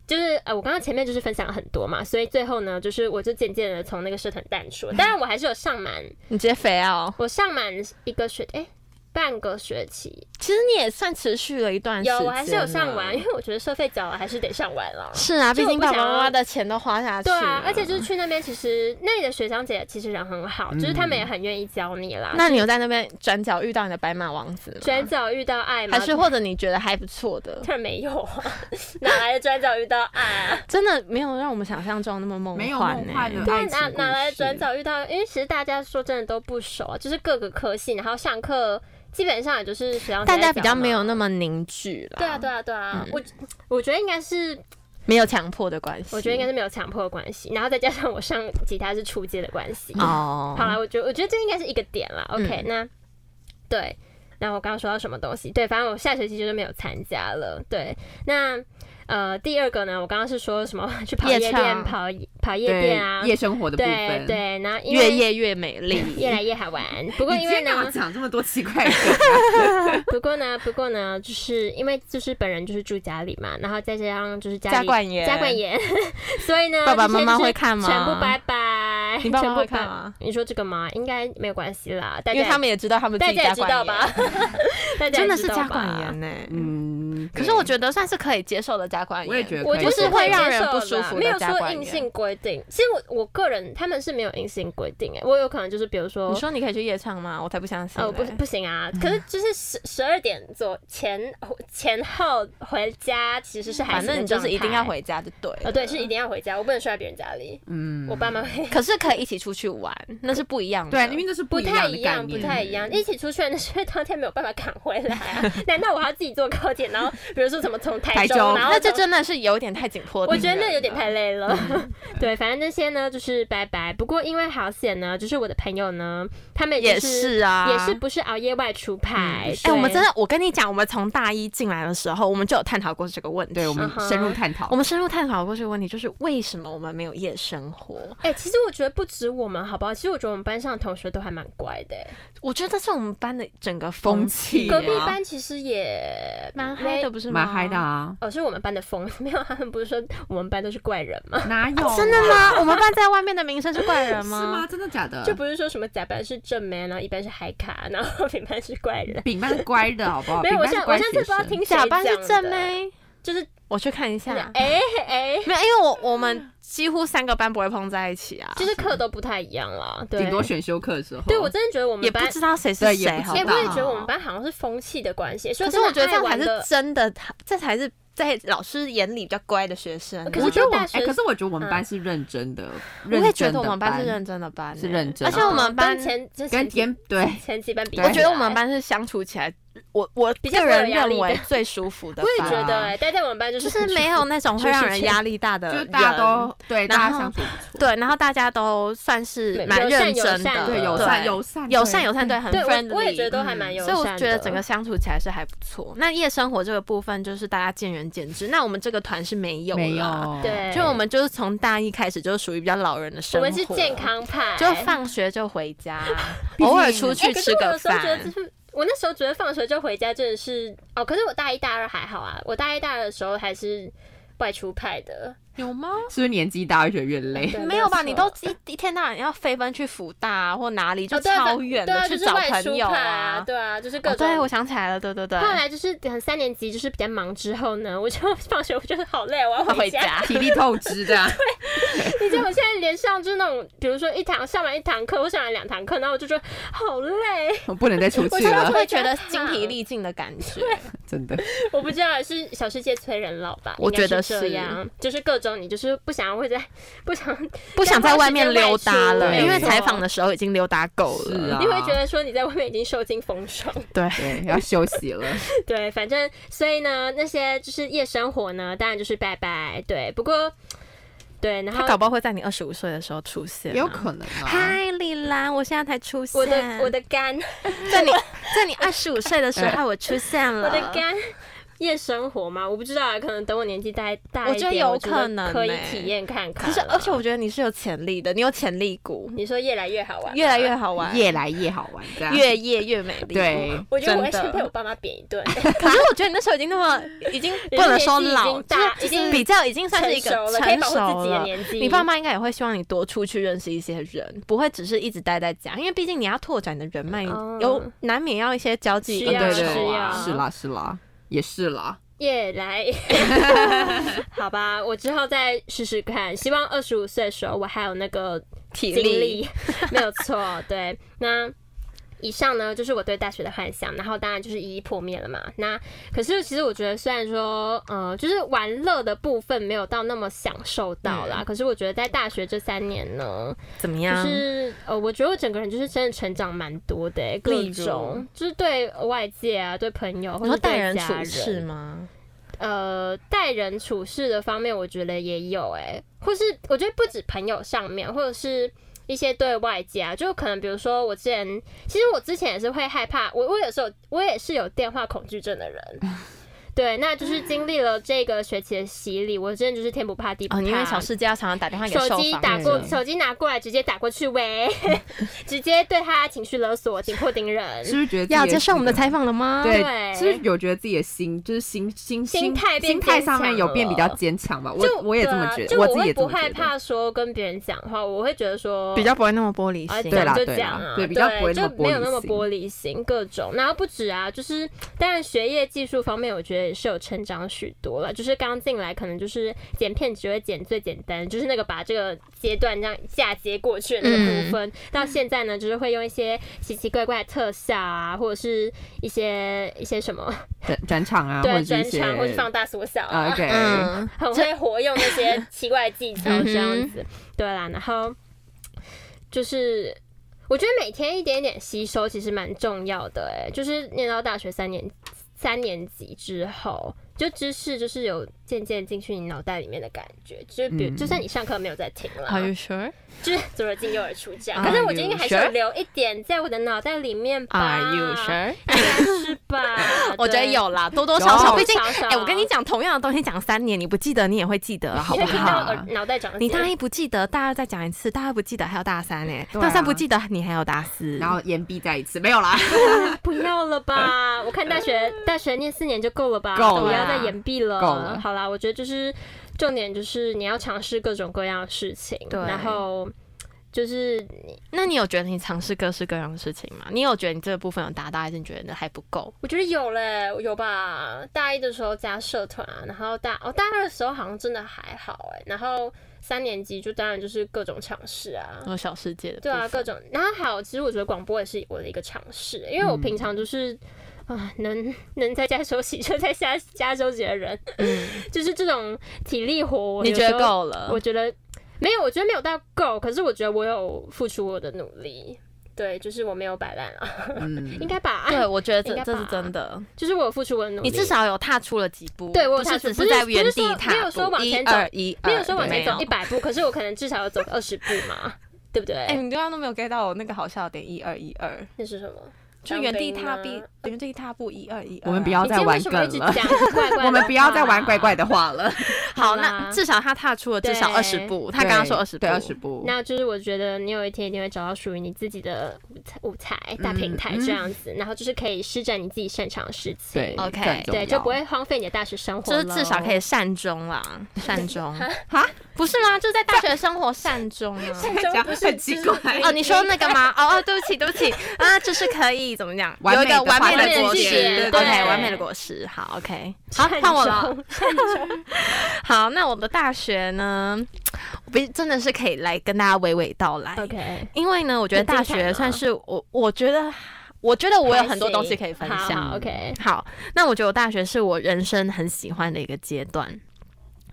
就是呃我刚刚前面就是分享了很多嘛，所以最后呢，就是我就渐渐的从那个社团淡出。当然我还是有上满，你直接肥哦，我上满一个学哎。半个学期，其实你也算持续了一段时间。有，我还是有上完，因为我觉得社费缴了，还是得上完了。是啊，毕竟爸爸妈妈的钱都花下去。对啊，而且就是去那边，其实那里的学长姐其实人很好，就是他们也很愿意教你啦。那你有在那边转角遇到你的白马王子吗？转角遇到爱吗？还是或者你觉得还不错的？当然没有啊，哪来的转角遇到爱啊？真的没有让我们想象中那么梦幻呢。对，哪哪来的转角遇到？因为其实大家说真的都不熟啊，就是各个科系，然后上课。基本上也就是大家比较没有那么凝聚了。对啊，对啊，对啊，我我觉得应该是没有强迫的关系。我觉得应该是没有强迫的关系，然后再加上我上吉他是初阶的关系。哦，好了，我觉得我觉得这应该是一个点了。OK，那对，那我刚刚说到什么东西？对，反正我下学期就是没有参加了。对，那。呃，第二个呢，我刚刚是说什么 去跑夜店，跑跑夜店啊，夜生活的部分，对然后越夜越美丽，越来越好玩。不过因为呢，讲这么多奇怪的。不过呢，不过呢，就是因为就是本人就是住家里嘛，然后再加上就是家里家管严，家管严，所以呢，爸爸妈妈会看吗？全部拜拜，你爸爸会看吗？你说这个吗？应该没有关系啦，因为他们也知道他们自己家管严，真的是家管严呢。嗯，可是我觉得算是可以接受的家管严。我也觉得，我就是会让人不舒服，没有说硬性规定。其实我我个人他们是没有硬性规定哎，我有可能就是比如说，你说你可以去夜唱吗？我才不相信。哦，不不行啊！可是就是十十二点左前前后回家，其实是还是反正你就是一定要回家就对。呃，对，是一定要回家，我不能睡在别人家里。嗯，我爸妈会。可是可以一起出去玩，那是不一样的。对，因为那是不太一样，不太一样。一起出去那是因为当天没有办法赶回来啊？难道我还要自己坐高铁，然然后比如说怎么从台中，台中然后那这真的是有点太紧迫。我觉得那有点太累了。对，反正那些呢就是拜拜。不过因为好险呢，就是我的朋友呢，他们也是啊，也是不是熬夜外出派。哎，我们真的，我跟你讲，我们从大一进来的时候，我们就有探讨过这个问题。对，我们深入探讨，我们深入探讨过这个问题，就是为什么我们没有夜生活？哎，其实我觉得不止我们，好不好？其实我觉得我们班上的同学都还蛮乖的。我觉得这是我们班的整个风气。隔壁班其实也蛮嗨的，不是吗？蛮嗨的啊！哦，是我们班的风，没有他们不是说我们班都是怪人吗？哪有？真的吗？我们班在外面的名声是怪人吗？是吗？真的假的？就不是说什么甲班是正妹，然后乙班是嗨卡，然后丙班是怪人。丙班是乖的，好不好？没有，我现在我现在不知道听甲班是正妹，就是我去看一下。哎哎，没有，因为我我们几乎三个班不会碰在一起啊，就是课都不太一样啦。对，顶多选修课的时候。对，我真的觉得我们班也不知道谁是谁，哎，我也觉得我们班好像是风气的关系。可是我觉得这样才是真的，这才是。在老师眼里比较乖的学生，我觉得我哎，可是我觉得我们班是认真的，我也觉得我们班是认真的班，是认真，而且我们班前跟前对前几班比，我觉得我们班是相处起来，我我个人认为最舒服的。我也觉得，待在我们班就是就是没有那种会让人压力大的，就大家都对大家相处不错，对，然后大家都算是蛮认真的，对，友善友善友善友善，对，很 friendly，我也觉得都还蛮友善，所以我觉得整个相处起来是还不错。那夜生活这个部分就是大家见仁见智，那我们这。这个团是没有，没有，对，就我们就是从大一开始就是属于比较老人的生活，我们是健康派，就放学就回家，偶尔出去吃个饭。我那时候觉得放学就回家真的是哦，可是我大一大二还好啊，我大一大二的时候还是外出派的。有吗？是不是年纪大会觉得越累？没有吧？你都一一天到晚要飞奔去福大或哪里，就超远的去找朋友啊？对啊，就是各种。对，我想起来了，对对对。后来就是等三年级就是比较忙之后呢，我就放学，我觉得好累，我要回家，体力透支的。对，你知道我现在连上就是那种，比如说一堂上完一堂课，我上完两堂课，然后我就觉得好累，我不能再出去了，会觉得精疲力尽的感觉。真的，我不知道是小世界催人老吧？我觉得是这样，就是各种你就是不想。会在不想 不想在外面溜达了，因为采访的时候已经溜达够了。你会觉得说你在外面已经受尽风霜，对，要休息了。对，反正所以呢，那些就是夜生活呢，当然就是拜拜。对，不过对，然后他搞不好会在你二十五岁的时候出现，有可能啊。嗨，李兰，我现在才出现。我的我的肝，在你在你二十五岁的时候，我出现了。我的肝。夜生活吗？我不知道啊，可能等我年纪大大一点，我觉得有可能可以体验看看。可是，而且我觉得你是有潜力的，你有潜力股。你说越来越好玩，越来越好玩，越来越好玩，这样越夜越美丽。对，我觉得我会先被我爸妈扁一顿。可是我觉得你那时候已经那么，已经不能说老，大，已经比较已经算是一个成熟了。你爸妈应该也会希望你多出去认识一些人，不会只是一直待在家，因为毕竟你要拓展你的人脉，有难免要一些交际。对对，是啦是啦，也是啦。夜来，好吧，我之后再试试看。希望二十五岁的时候我还有那个体力，没有错。对，那。以上呢，就是我对大学的幻想，然后当然就是一一破灭了嘛。那可是其实我觉得，虽然说呃，就是玩乐的部分没有到那么享受到啦，嗯、可是我觉得在大学这三年呢，怎么样？就是呃，我觉得我整个人就是真的成长蛮多的、欸，各种就是对外界啊，对朋友或者待人处事吗？呃，待人处事的方面，我觉得也有哎、欸，或是我觉得不止朋友上面，或者是。一些对外界啊，就可能比如说我之前，其实我之前也是会害怕，我我有时候我也是有电话恐惧症的人。对，那就是经历了这个学期的洗礼，我真的就是天不怕地不怕。因为小世界要常常打电话给手机打过，手机拿过来直接打过去，喂，直接对他情绪勒索，紧迫盯人。是不是觉得要接受我们的采访了吗？对，是不是有觉得自己的心就是心心心态心态上面有变比较坚强吧？我我也这么觉得，我自己也不害怕说跟别人讲话，我会觉得说比较不会那么玻璃心。对啦，就讲啊，对，比较不会就没有那么玻璃心，各种。然后不止啊，就是当然学业技术方面，我觉得也是有成长许多了，就是刚进来可能就是剪片只会剪最简单，就是那个把这个阶段这样嫁接过去的那个部分。嗯、到现在呢，就是会用一些奇奇怪怪的特效啊，或者是一些一些什么 转转场啊，对，转场或者放大缩小啊，OK，嗯，很会活用那些奇怪的技巧这样子。对啦，然后就是我觉得每天一点一点吸收其实蛮重要的，哎，就是念到大学三年。三年级之后。就知识就是有渐渐进去你脑袋里面的感觉，就是比如，就算你上课没有在听了，Are you sure？就是左耳进右耳出这样。可是我觉得应该还是有留一点在我的脑袋里面吧？Are you sure？应该是吧？我觉得有啦，多多少少。毕竟，哎，我跟你讲，同样的东西讲三年，你不记得，你也会记得，好不好？脑袋长。你大一不记得，大二再讲一次，大二不记得，还有大三呢。大三不记得，你还有大四，然后延毕再一次，没有啦。不要了吧？我看大学大学念四年就够了吧？够了，不要再延毕了。够了，好啦，我觉得就是重点就是你要尝试各种各样的事情，对，然后就是你，那你有觉得你尝试各式各样的事情吗？你有觉得你这个部分有达到，还是你觉得还不够？我觉得有嘞，有吧。大一的时候加社团，然后大哦大二的时候好像真的还好哎，然后三年级就当然就是各种尝试啊，有小世界的，对啊，各种。然后还有，其实我觉得广播也是我的一个尝试，因为我平常就是。嗯啊，能能在家休息，就在家 家休息的人，嗯，就是这种体力活，你觉得够了？我觉得没有，我觉得没有到够，可是我觉得我有付出我的努力，对，就是我没有摆烂啊，嗯，应该吧？对，我觉得这这是真的，就是我有付出我的努力，你至少有踏出了几步，对，我有踏出，不是在原地踏，没有说往前走一，没有说往前走一百步，可是我可能至少要走二十步嘛，对不对？哎，你刚刚都没有 get 到我那个好笑的点，一二一二，那是什么？就原地踏步，原地踏步，一二一二。我们不要再玩梗了。我们不要再玩怪怪的话了。好，那至少他踏出了至少二十步。他刚刚说二十步，二十步。那就是我觉得你有一天一定会找到属于你自己的舞台舞台大平台这样子，然后就是可以施展你自己擅长的事情。对，OK，对，就不会荒废你的大学生活。就是至少可以善终啦，善终。哈？不是吗？就在大学生活善终啊。善终不是很奇怪哦？你说那个吗？哦哦，对不起，对不起啊，就是可以怎么讲？有一个完美的果实，OK，完美的果实。好，OK，好，换我了。好，那我的大学呢，不真的是可以来跟大家娓娓道来。OK，因为呢，我觉得大学算是我，我觉得，我觉得我有很多东西可以分享。OK，好，那我觉得我大学是我人生很喜欢的一个阶段。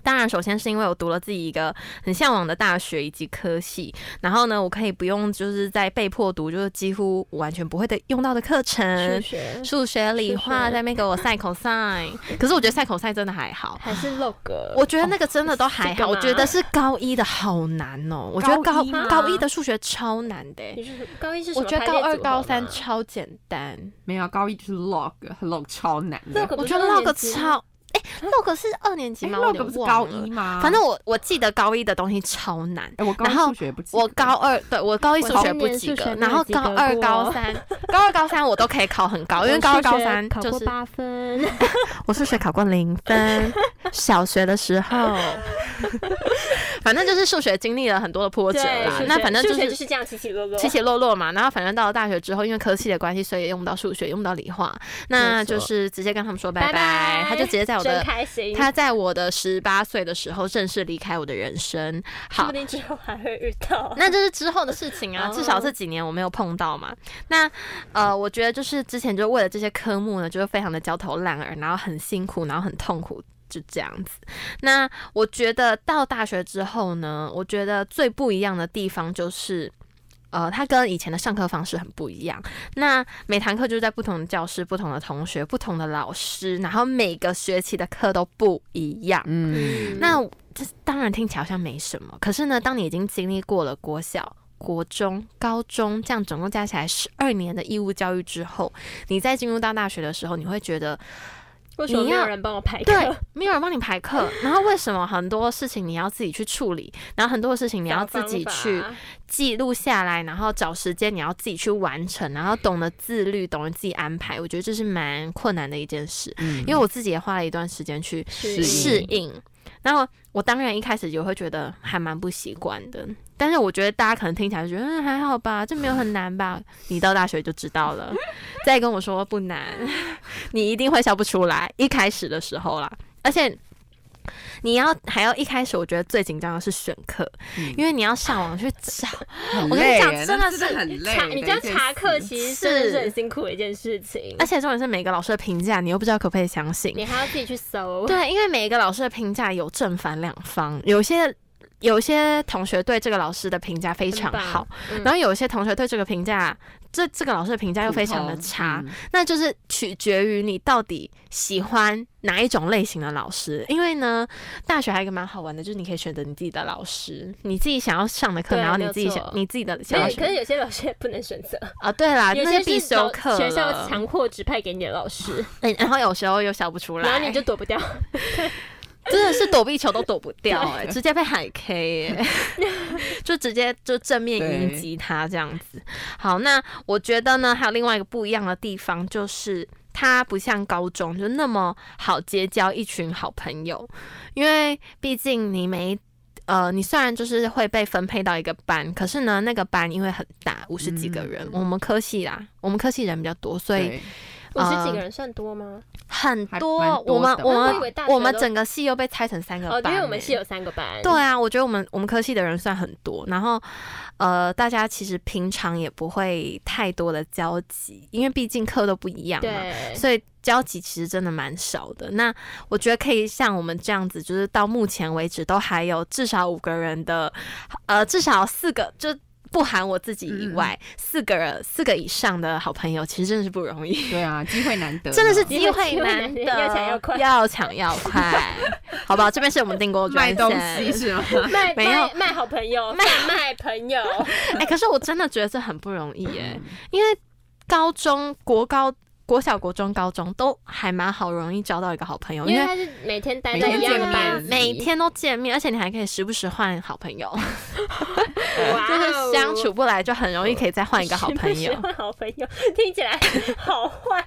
当然，首先是因为我读了自己一个很向往的大学以及科系，然后呢，我可以不用就是在被迫读，就是几乎完全不会的用到的课程，数学、数学、理化在那边给我赛口赛。可是我觉得赛口赛真的还好，还是 log，我觉得那个真的都还好，我觉得是高一的好难哦，我觉得高高一的数学超难的，高一是什么？我觉得高二、高三超简单，没有高一就是 log，log 超难的，我觉得 log 超。哎，log 是二年级吗？log 不是高一吗？反正我我记得高一的东西超难。我高一数学不及格。我高二对我高一数学不及格，然后高二、高三、高二、高三我都可以考很高，因为高二、高三就是八分。我数学考过零分，小学的时候。反正就是数学经历了很多的波折啦。那反正就是就是这样起起落落，起起落落嘛。然后反正到了大学之后，因为科系的关系，所以用不到数学，用不到理化，那就是直接跟他们说拜拜。他就直接在我的他在我的十八岁的时候正式离开我的人生。好，说不定之后还会遇到。那这是之后的事情啊，至少这几年我没有碰到嘛。那呃，我觉得就是之前就为了这些科目呢，就是非常的焦头烂额，然后很辛苦，然后很痛苦。就这样子。那我觉得到大学之后呢，我觉得最不一样的地方就是，呃，它跟以前的上课方式很不一样。那每堂课就是在不同的教室、不同的同学、不同的老师，然后每个学期的课都不一样。嗯，那这当然听起来好像没什么，可是呢，当你已经经历过了国小、国中、高中这样总共加起来十二年的义务教育之后，你再进入到大学的时候，你会觉得。为什么没有人帮我排课？对，没有人帮你排课。然后为什么很多事情你要自己去处理？然后很多事情你要自己去记录下来，然后找时间你要自己去完成，然后懂得自律，懂得自己安排。我觉得这是蛮困难的一件事，嗯，因为我自己也花了一段时间去适应。然后我当然一开始也会觉得还蛮不习惯的，但是我觉得大家可能听起来就觉得嗯还好吧，这没有很难吧？你到大学就知道了。再跟我说不难，你一定会笑不出来。一开始的时候啦，而且你要还要一开始，我觉得最紧张的是选课，嗯、因为你要上网去找。我跟你讲，真的是很累。你这样查课其实是是很辛苦的一件事情，而且重点是每个老师的评价，你又不知道可不可以相信，你还要自己去搜。对，因为每一个老师的评价有正反两方，有些。有些同学对这个老师的评价非常好，嗯、然后有些同学对这个评价，这这个老师的评价又非常的差，嗯、那就是取决于你到底喜欢哪一种类型的老师。因为呢，大学还有一个蛮好玩的，就是你可以选择你自己的老师，你自己想要上的课，然后你自己想你自己的想要。可是有些老师也不能选择啊。对啦，有些必修课，学校强迫指派给你的老师，然后有时候又想不出来，然后你就躲不掉。真的是躲避球都躲不掉哎、欸，直接被海 K 哎、欸，就直接就正面迎击他这样子。好，那我觉得呢，还有另外一个不一样的地方，就是他不像高中就那么好结交一群好朋友，因为毕竟你没呃，你虽然就是会被分配到一个班，可是呢，那个班因为很大，五十几个人，嗯、我们科系啦，我们科系人比较多，所以。五十几个人算多吗？呃、很多，我们我们我们整个系又被拆成三个班，因为我们系有三个班。对啊，我觉得我们我们科系的人算很多，然后呃，大家其实平常也不会太多的交集，因为毕竟课都不一样嘛，对所以交集其实真的蛮少的。那我觉得可以像我们这样子，就是到目前为止都还有至少五个人的，呃，至少四个就。不含我自己以外，嗯、四个人四个以上的好朋友，其实真的是不容易。对啊，机会难得，真的是机会难得，要抢要快，要抢要快，好不好？这边是我们订购专线，卖东西是吗？卖没有卖好朋友，卖卖朋友。哎、欸，可是我真的觉得这很不容易耶，因为高中国高。国小、国中、高中都还蛮好，容易交到一个好朋友，因为他是每天待在一样的班，每天都见面，而且你还可以时不时换好朋友，就是相处不来就很容易可以再换一个好朋友。换好朋友听起来好坏，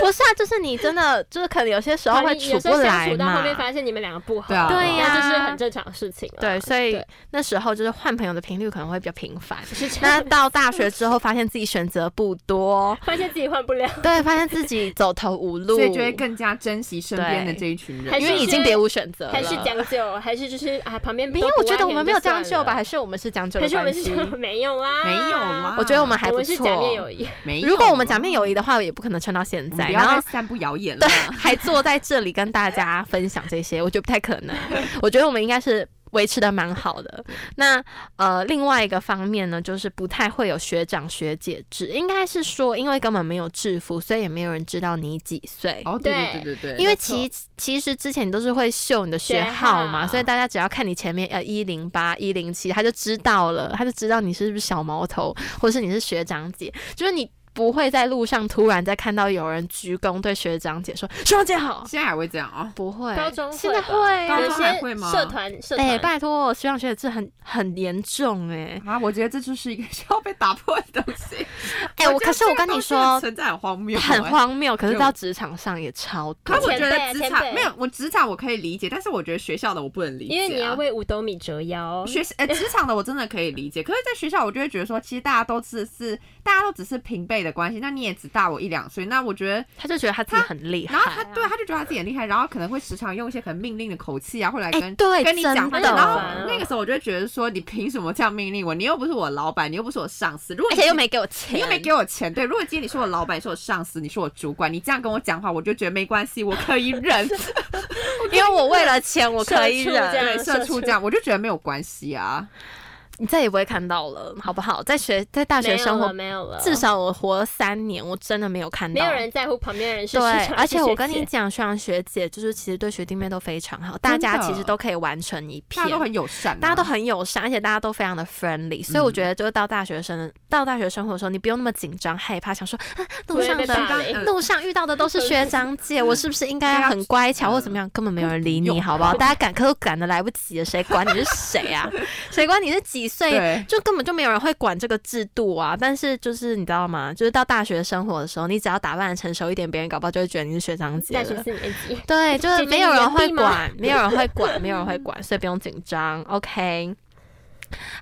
不是啊，就是你真的就是可能有些时候会处不来嘛，到后面发现你们两个不好，对呀，这是很正常的事情。对，所以那时候就是换朋友的频率可能会比较频繁。那到大学之后，发现自己选择不多，发现自己换不了，对。发现自己走投无路，所以就会更加珍惜身边的这一群人，因为已经别无选择了。还是将就，还是就是啊，旁边。因为我觉得我们没有将就吧，还是我们是将就的关系？还是我们是没有啦，没有啦。我觉得我们还不错。假面友谊，没有。如果我们假面友谊的话，也不可能撑到现在。然后散布谣言了，对，还坐在这里跟大家分享这些，我觉得不太可能。我觉得我们应该是。维持的蛮好的。那呃，另外一个方面呢，就是不太会有学长学姐制，应该是说，因为根本没有制服，所以也没有人知道你几岁。哦，对对对对对。因为其其实之前你都是会秀你的学号嘛，所以大家只要看你前面呃一零八一零七，他就知道了，他就知道你是不是小毛头，或者是你是学长姐，就是你。不会在路上突然再看到有人鞠躬对学长姐说“学长姐好”，现在还会这样啊、哦？不会，高中现在会，高中还会吗？社团社团，哎、欸，拜托，学长学姐这很很严重哎、欸！啊，我觉得这就是一个需要被打破的东西。哎、欸，我可是我跟你说，存在很荒谬，很荒谬。可是到职场上也超多。可我觉得职场没有，我职场我可以理解，但是我觉得学校的我不能理解、啊，因为你要为五斗米折腰。学哎，职、欸、场的我真的可以理解，可是在学校我就会觉得说，其实大家都只是大家都只是平辈的关系，那你也。只大我一两岁，那我觉得他就觉得他自己很厉害，然后他对他就觉得他自己很厉害，然后可能会时常用一些很命令的口气啊，会来跟、欸、对跟你讲话，的然后那个时候我就觉得说，你凭什么这样命令我？你又不是我老板，你又不是我上司，如果而且又没给我钱，你又没给我钱，对。如果今天你是我老板，你是我上司，你是我主管，你这样跟我讲话，我就觉得没关系，我可以忍，因为我为了钱 我可以忍，对，社畜这样，我就觉得没有关系啊。你再也不会看到了，好不好？在学在大学生活没有了，至少我活了三年，我真的没有看到。没有人在乎旁边人是。对，而且我跟你讲，学长学姐就是其实对学弟妹都非常好，大家其实都可以完成一片，大家都很友善，大家都很友善，而且大家都非常的 friendly。所以我觉得，就是到大学生到大学生活的时候，你不用那么紧张害怕，想说路上的 路上遇到的都是学长姐，我是不是应该很乖巧 或怎么样？根本没有人理你，好不好？大家赶课都赶的来不及了，谁管你是谁啊？谁管你是几岁？就根本就没有人会管这个制度啊！但是就是你知道吗？就是到大学生活的时候，你只要打扮的成熟一点，别人搞不好就会觉得你是学长姐。大学四年级。对，就是没有人会管，没有人会管，没有人会管，所以不用紧张。OK。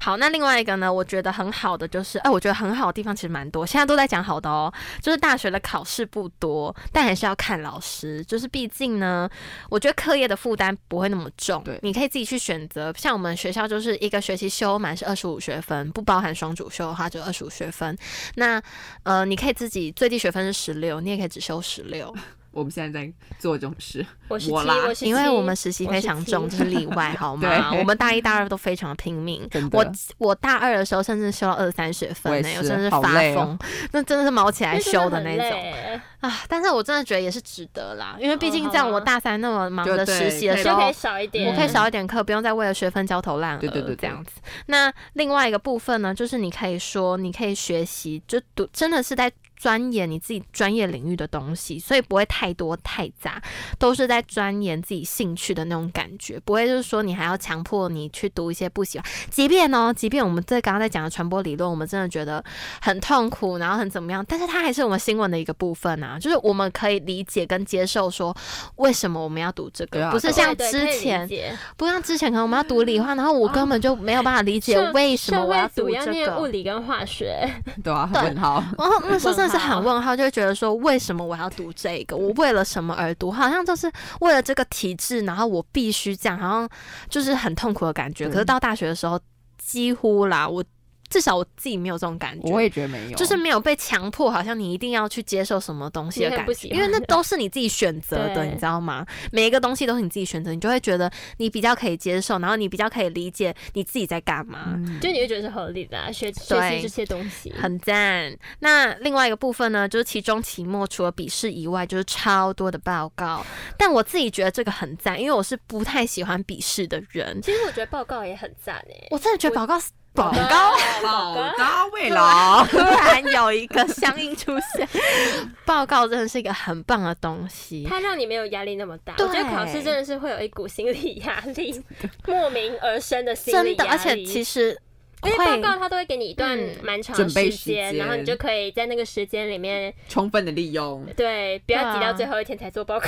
好，那另外一个呢？我觉得很好的就是，哎、欸，我觉得很好的地方其实蛮多。现在都在讲好的哦，就是大学的考试不多，但还是要看老师。就是毕竟呢，我觉得课业的负担不会那么重。对，你可以自己去选择。像我们学校就是一个学期修满是二十五学分，不包含双主修的话就二十五学分。那呃，你可以自己最低学分是十六，你也可以只修十六。我们现在在做这种事。我是我啦，因为我们实习非常重，就是例外，好吗？我们大一、大二都非常的拼命。我我大二的时候甚至修到二三学分呢，我真的是发疯，那真的是毛起来修的那种啊！但是我真的觉得也是值得啦，因为毕竟这样，我大三那么忙的实习的时候，可以少一点，我可以少一点课，不用再为了学分焦头烂额。对对对，这样子。那另外一个部分呢，就是你可以说，你可以学习，就读真的是在。钻研你自己专业领域的东西，所以不会太多太杂，都是在钻研自己兴趣的那种感觉，不会就是说你还要强迫你去读一些不喜欢。即便呢，即便我们在刚刚在讲的传播理论，我们真的觉得很痛苦，然后很怎么样，但是它还是我们新闻的一个部分啊，就是我们可以理解跟接受说为什么我们要读这个，不是像之前，不像之前可能我们要读理化，然后我根本就没有办法理解为什么我要读这个物理跟化学，对啊，很好，然后那时候真的。是很问号，就会觉得说，为什么我要读这个？我为了什么而读？好像就是为了这个体制，然后我必须这样，好像就是很痛苦的感觉。可是到大学的时候，几乎啦，我。至少我自己没有这种感觉，我也觉得没有，就是没有被强迫，好像你一定要去接受什么东西的感觉，因为那都是你自己选择的，你知道吗？每一个东西都是你自己选择，你就会觉得你比较可以接受，然后你比较可以理解你自己在干嘛，就你会觉得是合理的，学学习这些东西很赞。那另外一个部分呢，就是期中、期末除了笔试以外，就是超多的报告。但我自己觉得这个很赞，因为我是不太喜欢笔试的人。其实我觉得报告也很赞诶，我真的觉得报告是。宝高，宝高未老，突然有一个乡音出现。报告真的是一个很棒的东西，它让你没有压力那么大。我觉得考试真的是会有一股心理压力，莫名而生的心理压力。真的，而且其实。因为报告他都会给你一段蛮长的时间，然后你就可以在那个时间里面充分的利用。对，不要挤到最后一天才做报告。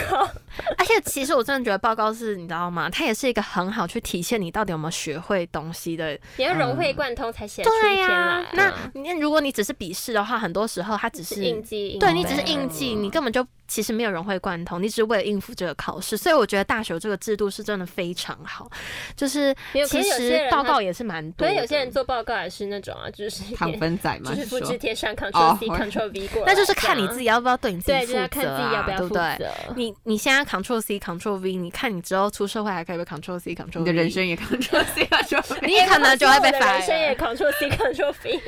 而且其实我真的觉得报告是你知道吗？它也是一个很好去体现你到底有没有学会东西的。你要融会贯通才写出一篇来。那那如果你只是笔试的话，很多时候它只是印记，对你只是印记，你根本就。其实没有融会贯通，你只是为了应付这个考试，所以我觉得大学这个制度是真的非常好。就是其实报告也是蛮多，所以有些人做报告也是那种啊，就是 糖分仔嘛，就是复制贴上，Ctrl C Ctrl V 过来。那就是看你自己要不要对你自己负责，对，看自己要不要负责。你你现在 Ctrl C Ctrl V，你看你之后出社会还可以被 Ctrl C Ctrl V？你的人生也 Ctrl C Ctrl V，你可能就会被罚。人生也 Ctrl C Ctrl V，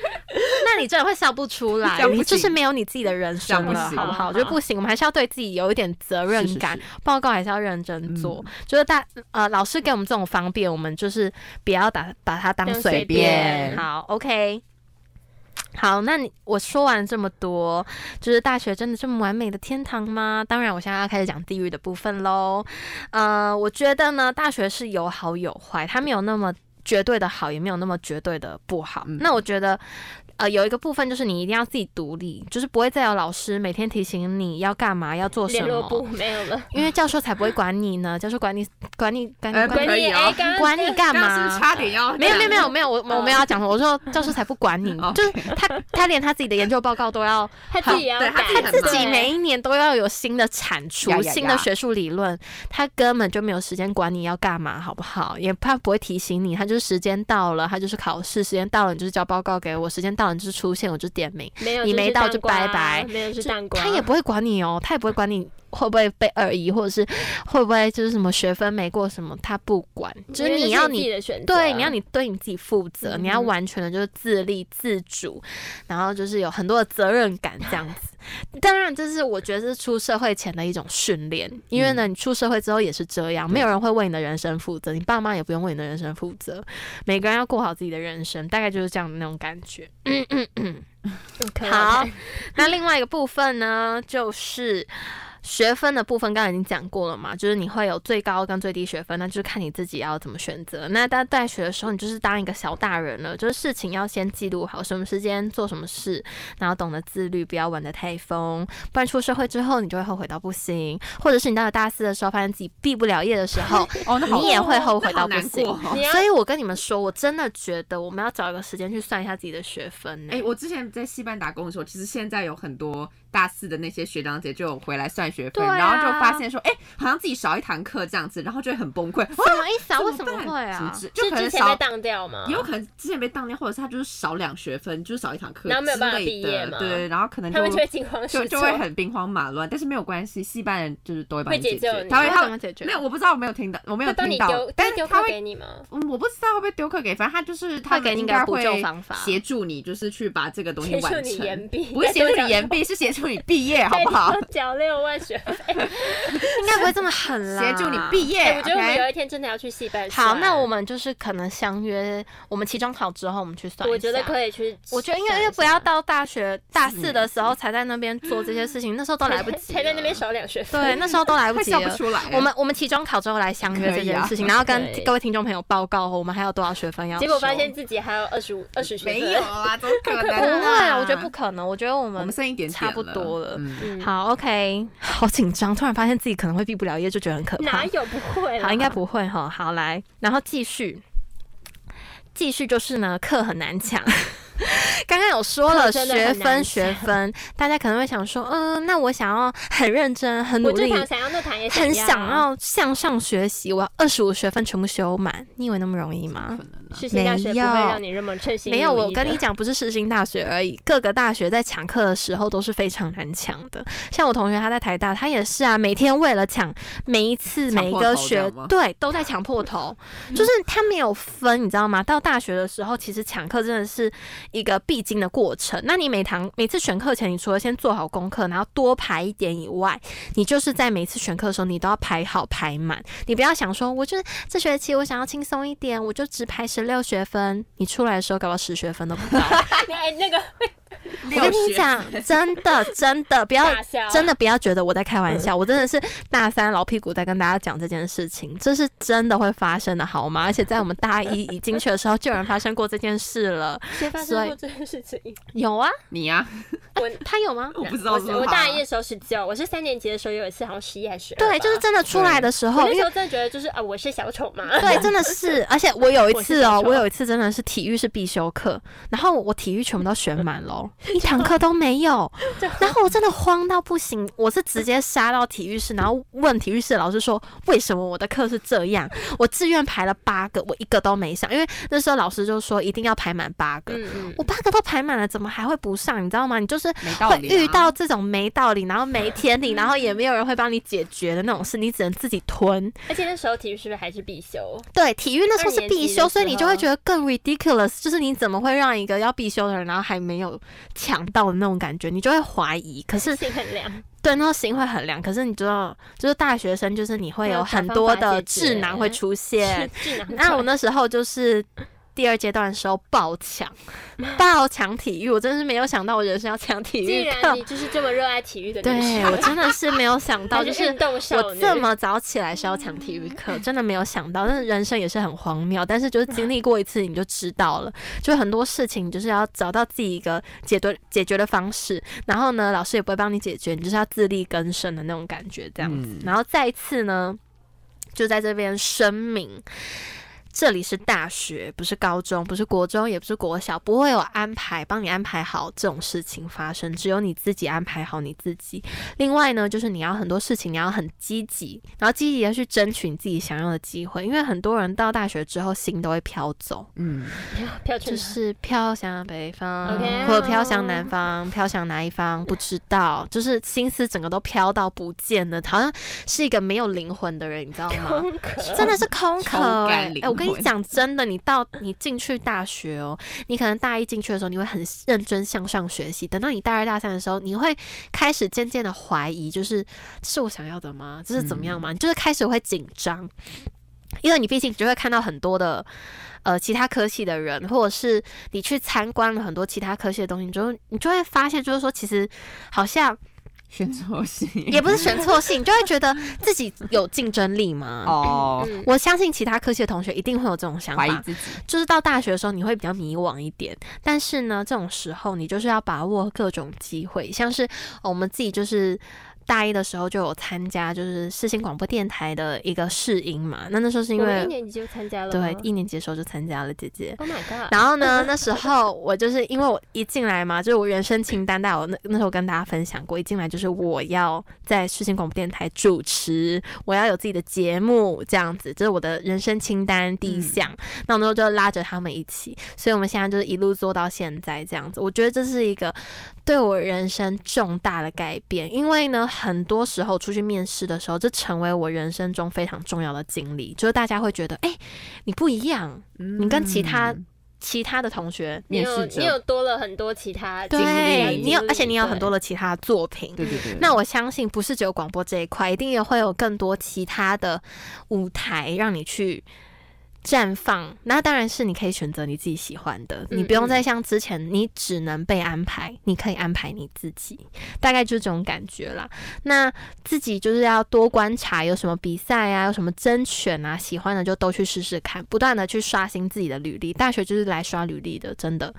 那你真的会笑不出来，你就是没有你自己的人生了，好不好？就不行，我们还是要对自己有一点。责任感，报告还是要认真做。就是大呃，老师给我们这种方便，我们就是不要把把它当随便。好，OK，好，那你我说完这么多，就是大学真的这么完美的天堂吗？当然，我现在要开始讲地狱的部分喽。呃，我觉得呢，大学是有好有坏，它没有那么绝对的好，也没有那么绝对的不好。那我觉得。呃，有一个部分就是你一定要自己独立，就是不会再有老师每天提醒你要干嘛，要做什么。联络簿没有了，因为教授才不会管你呢。教授管你，管你，管你，管你，管你干嘛？是不是差点要？没有，没有，没有，没有，我我没有要讲什么。我说教授才不管你，就是他，他连他自己的研究报告都要，他自己要，他自己每一年都要有新的产出，新的学术理论，他根本就没有时间管你要干嘛，好不好？也他不会提醒你，他就是时间到了，他就是考试时间到了，你就是交报告给我，时间到。就是出现，我就点名。没有，你没到就拜拜。没有是蛋糕，他也不会管你哦，他也不会管你会不会被二一，或者是会不会就是什么学分没过什么，他不管。就是你要你对，你要你对你自己负责，嗯、你要完全的就是自立自主，然后就是有很多的责任感这样子。当然，这是我觉得是出社会前的一种训练，因为呢，你出社会之后也是这样，没有人会为你的人生负责，你爸妈也不用为你的人生负责，每个人要过好自己的人生，大概就是这样的那种感觉。嗯嗯嗯，好，那另外一个部分呢，就是。学分的部分刚才已经讲过了嘛，就是你会有最高跟最低学分，那就是看你自己要怎么选择。那在大学的时候，你就是当一个小大人了，就是事情要先记录好，什么时间做什么事，然后懂得自律，不要玩得太疯，不然出社会之后你就会后悔到不行。或者是你到了大四的时候，发现自己毕不了业的时候，哦，你也会后悔到不行。所以我跟你们说，我真的觉得我们要找一个时间去算一下自己的学分。哎、欸，我之前在西班打工的时候，其实现在有很多。大四的那些学长姐就有回来算学分，啊、然后就发现说，哎、欸，好像自己少一堂课这样子，然后就会很崩溃。什么意思啊？为什么会啊？就可能少被当掉吗？也有可能之前被当掉，或者是他就是少两学分，就是少一堂课，然后没有办法毕业嘛？对，然后可能就他们就会惊慌失措，就就会很兵荒马乱。但是没有关系，系班人就是都会帮你解决。他会他怎么解决？没有，我不知道，我没有听到，我没有听到。但是他会给你吗？嗯，我不知道会不会丢课给，反正他就是他给应该会协助你，就是去把这个东西完成。协助你延毕，不是协助你延毕，是协助你毕业，好不好？缴六万学费，应该不会这么狠啦。协助你毕业，我觉得我们有一天真的要去戏班。好，那我们就是可能相约，我们期中考之后我们去算。我觉得可以去。我觉得因为因为不要到大学大四的时候才在那边做这些事情，那时候都来不及。才在那边少两学分。对，那时候都来不及了。我们我们期中考之后来相约这件事情，然后跟各位听众朋友报告我们还有多少学分要。结果发现自己还有二十五二十学分。没有啊，怎么可能？不会啊，我觉得不可能。我觉得我们我们剩一点差不多了。好，OK，好紧张，突然发现自己可能会毕不了业，就觉得很可怕。哪有不会？好，应该不会哈。好，来，然后继续，继续就是呢，课很难抢。刚刚有说了学分学分，大家可能会想说，嗯，那我想要很认真、很努力，想要那堂也很想要向上学习，我要二十五学分全部修满，你以为那么容易吗？世新大学不会让你这么称心。没有，我跟你讲，不是世新大学而已，各个大学在抢课的时候都是非常难抢的。像我同学他在台大，他也是啊，每天为了抢每一次每一个学，对，都在抢破头，就是他没有分，你知道吗？到大学的时候，其实抢课真的是。一个必经的过程。那你每堂每次选课前，你除了先做好功课，然后多排一点以外，你就是在每次选课的时候，你都要排好排满。你不要想说，我就是这学期我想要轻松一点，我就只排十六学分。你出来的时候，搞到十学分都不到。我跟你讲，真的真的不要，真的不要觉得我在开玩笑，我真的是大三老屁股在跟大家讲这件事情，这是真的会发生的，好吗？而且在我们大一一进去的时候，就有人发生过这件事了。谁发生过这件事情？有啊，你呀，我他有吗？我不知道。我大一的时候是九，我是三年级的时候有一次，好像十一还是。对，就是真的出来的时候，那时候真的觉得就是啊，我是小丑嘛。对，真的是，而且我有一次哦，我有一次真的是体育是必修课，然后我体育全部都选满了，一堂课都没有，然后我真的慌到不行，我是直接杀到体育室，然后问体育室的老师说，为什么我的课是这样？我志愿排了八个，我一个都没上，因为那时候老师就说一定要排满八个，我八个都排满了，怎么还会不上？你知道吗？你就是会遇到这种没道理，然后没天理，然后也 没有人会帮你解决的那种事，你只能自己吞。而且那时候体育是不是还是必修？对，体育那时候是必修，所以你就会觉得更 ridiculous，就是你怎么会让一个要必修的人，然后还没有抢到的那种感觉，你就会怀疑。可是心很凉，对，那心会很凉。可是你知道，就是大学生，就是你会有很多的智囊会出现。那我那时候就是。第二阶段的时候爆抢，爆抢体育，我真的是没有想到我人生要抢体育课。既然你就是这么热爱体育的，对，我真的是没有想到，就是我这么早起来是要抢体育课，真的没有想到。但是人生也是很荒谬，但是就是经历过一次你就知道了，就很多事情就是要找到自己一个解决解决的方式。然后呢，老师也不会帮你解决，你就是要自力更生的那种感觉，这样子。然后再一次呢，就在这边声明。这里是大学，不是高中，不是国中，也不是国小，不会有安排帮你安排好这种事情发生，只有你自己安排好你自己。另外呢，就是你要很多事情你要很积极，然后积极的去争取你自己想要的机会，因为很多人到大学之后心都会飘走，嗯，飘去就是飘向北方，Okay. 或者飘向南方，飘向哪一方不知道，就是心思整个都飘到不见了，好像是一个没有灵魂的人，你知道吗？空壳，真的是空壳，哎，我跟。跟你讲真的，你到你进去大学哦，你可能大一进去的时候，你会很认真向上学习。等到你大二大三的时候，你会开始渐渐的怀疑，就是是我想要的吗？这是怎么样吗？你就是开始会紧张，因为你毕竟就会看到很多的呃其他科系的人，或者是你去参观了很多其他科系的东西，你就你就会发现，就是说其实好像。选错性也不是选错性，就会觉得自己有竞争力吗？哦，我相信其他科系的同学一定会有这种想法，就是到大学的时候你会比较迷惘一点。但是呢，这种时候你就是要把握各种机会，像是我们自己就是大一的时候就有参加，就是世新广播电台的一个试音嘛。那那时候是因为一年级就参加了，对，一年级的时候就参加了，姐姐。Oh my god！然后呢，那时候我就是因为我一进来嘛，就是我人生清单，带我那那时候跟大家分享过，一进来就是我要在世新广播电台主持，我要有自己的节目，这样子，这、就是我的人生清单第一项。嗯、那我那时候就拉着他们一起，所以我们现在就是一路做到现在这样子。我觉得这是一个对我人生重大的改变，因为呢。很多时候出去面试的时候，这成为我人生中非常重要的经历。就是大家会觉得，哎、欸，你不一样，嗯、你跟其他其他的同学你有，你有多了很多其他经历，对，你有，而且你有很多的其他作品。对对对。那我相信，不是只有广播这一块，一定也会有更多其他的舞台让你去。绽放，那当然是你可以选择你自己喜欢的，你不用再像之前，你只能被安排，你可以安排你自己，大概就是这种感觉啦。那自己就是要多观察，有什么比赛啊，有什么甄选啊，喜欢的就都去试试看，不断的去刷新自己的履历。大学就是来刷履历的，真的。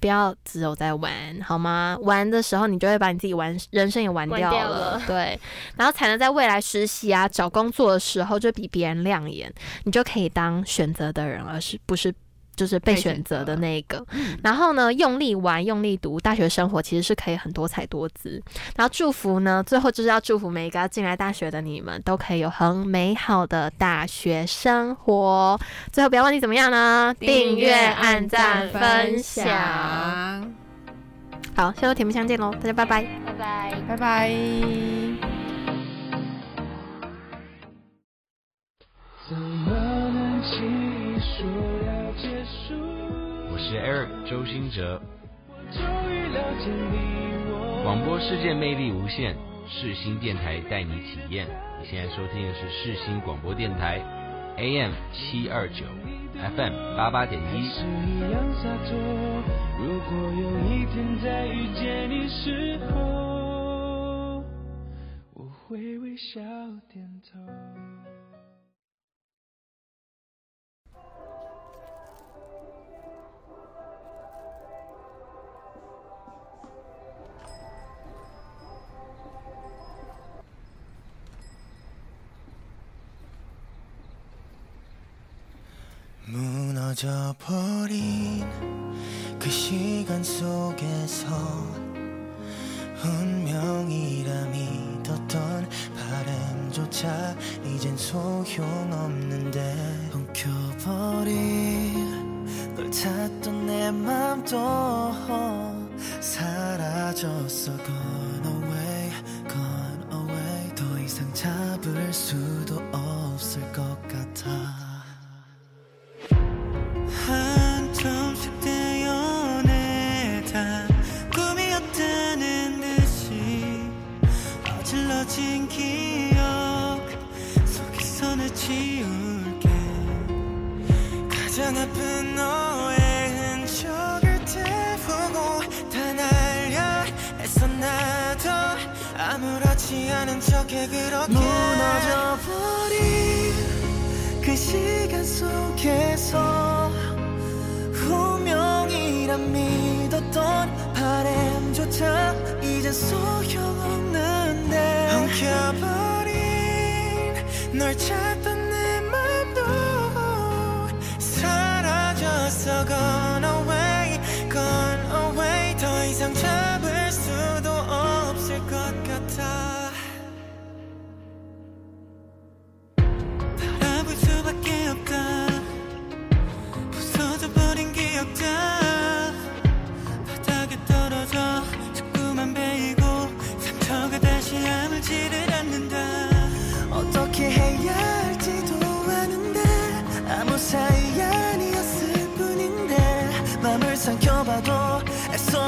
不要只有在玩，好吗？玩的时候，你就会把你自己玩人生也玩掉了，掉了 对。然后才能在未来实习啊、找工作的时候就比别人亮眼，你就可以当选择的人，而是不是？就是被选择的那个，然后呢，用力玩，用力读，大学生活其实是可以很多彩多姿。然后祝福呢，最后就是要祝福每一个要进来大学的你们，都可以有很美好的大学生活。最后不要忘记怎么样呢？订阅、按赞、分享。好，下周甜不相见喽，大家拜拜，拜拜，拜拜。我是 Eric 周兴哲，广播世界魅力无限，世新电台带你体验。你现在收听的是世新广播电台，AM 七二九，FM 八八点一。如果有一天再遇见你时候，我会微笑点头。 무너져 버린 그 시간 속에서 운명이라 믿었던 바람조차 이젠 소용없는데 엉켜버린 널 찾던 내 맘도 사라졌어. Gone away gone away. 더 이상 잡을 수도 없을 것 괜찮은 척해 그렇게. 무너져버린 그 시간 속에서 운명이란 믿었던 바램조차 이제 소용없는데 엉켜버린 널 찾아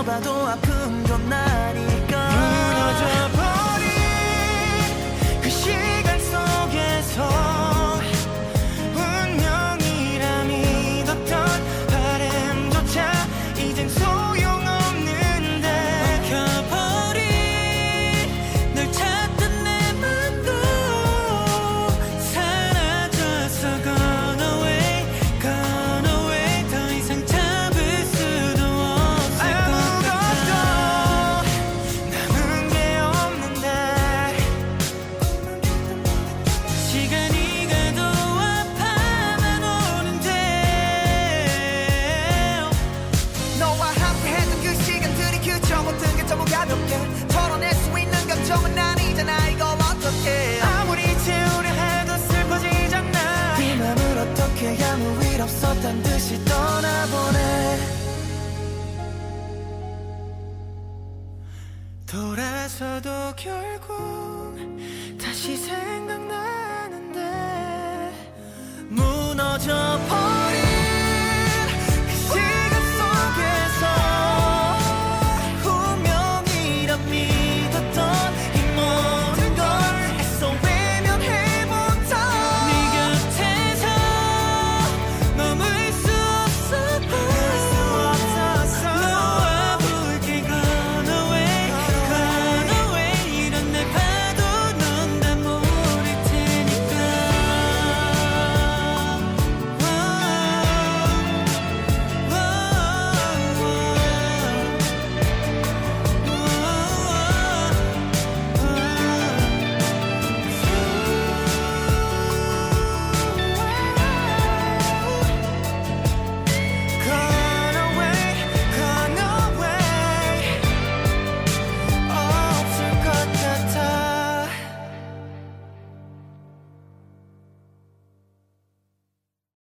봐도 아픈 건 나니까 무너져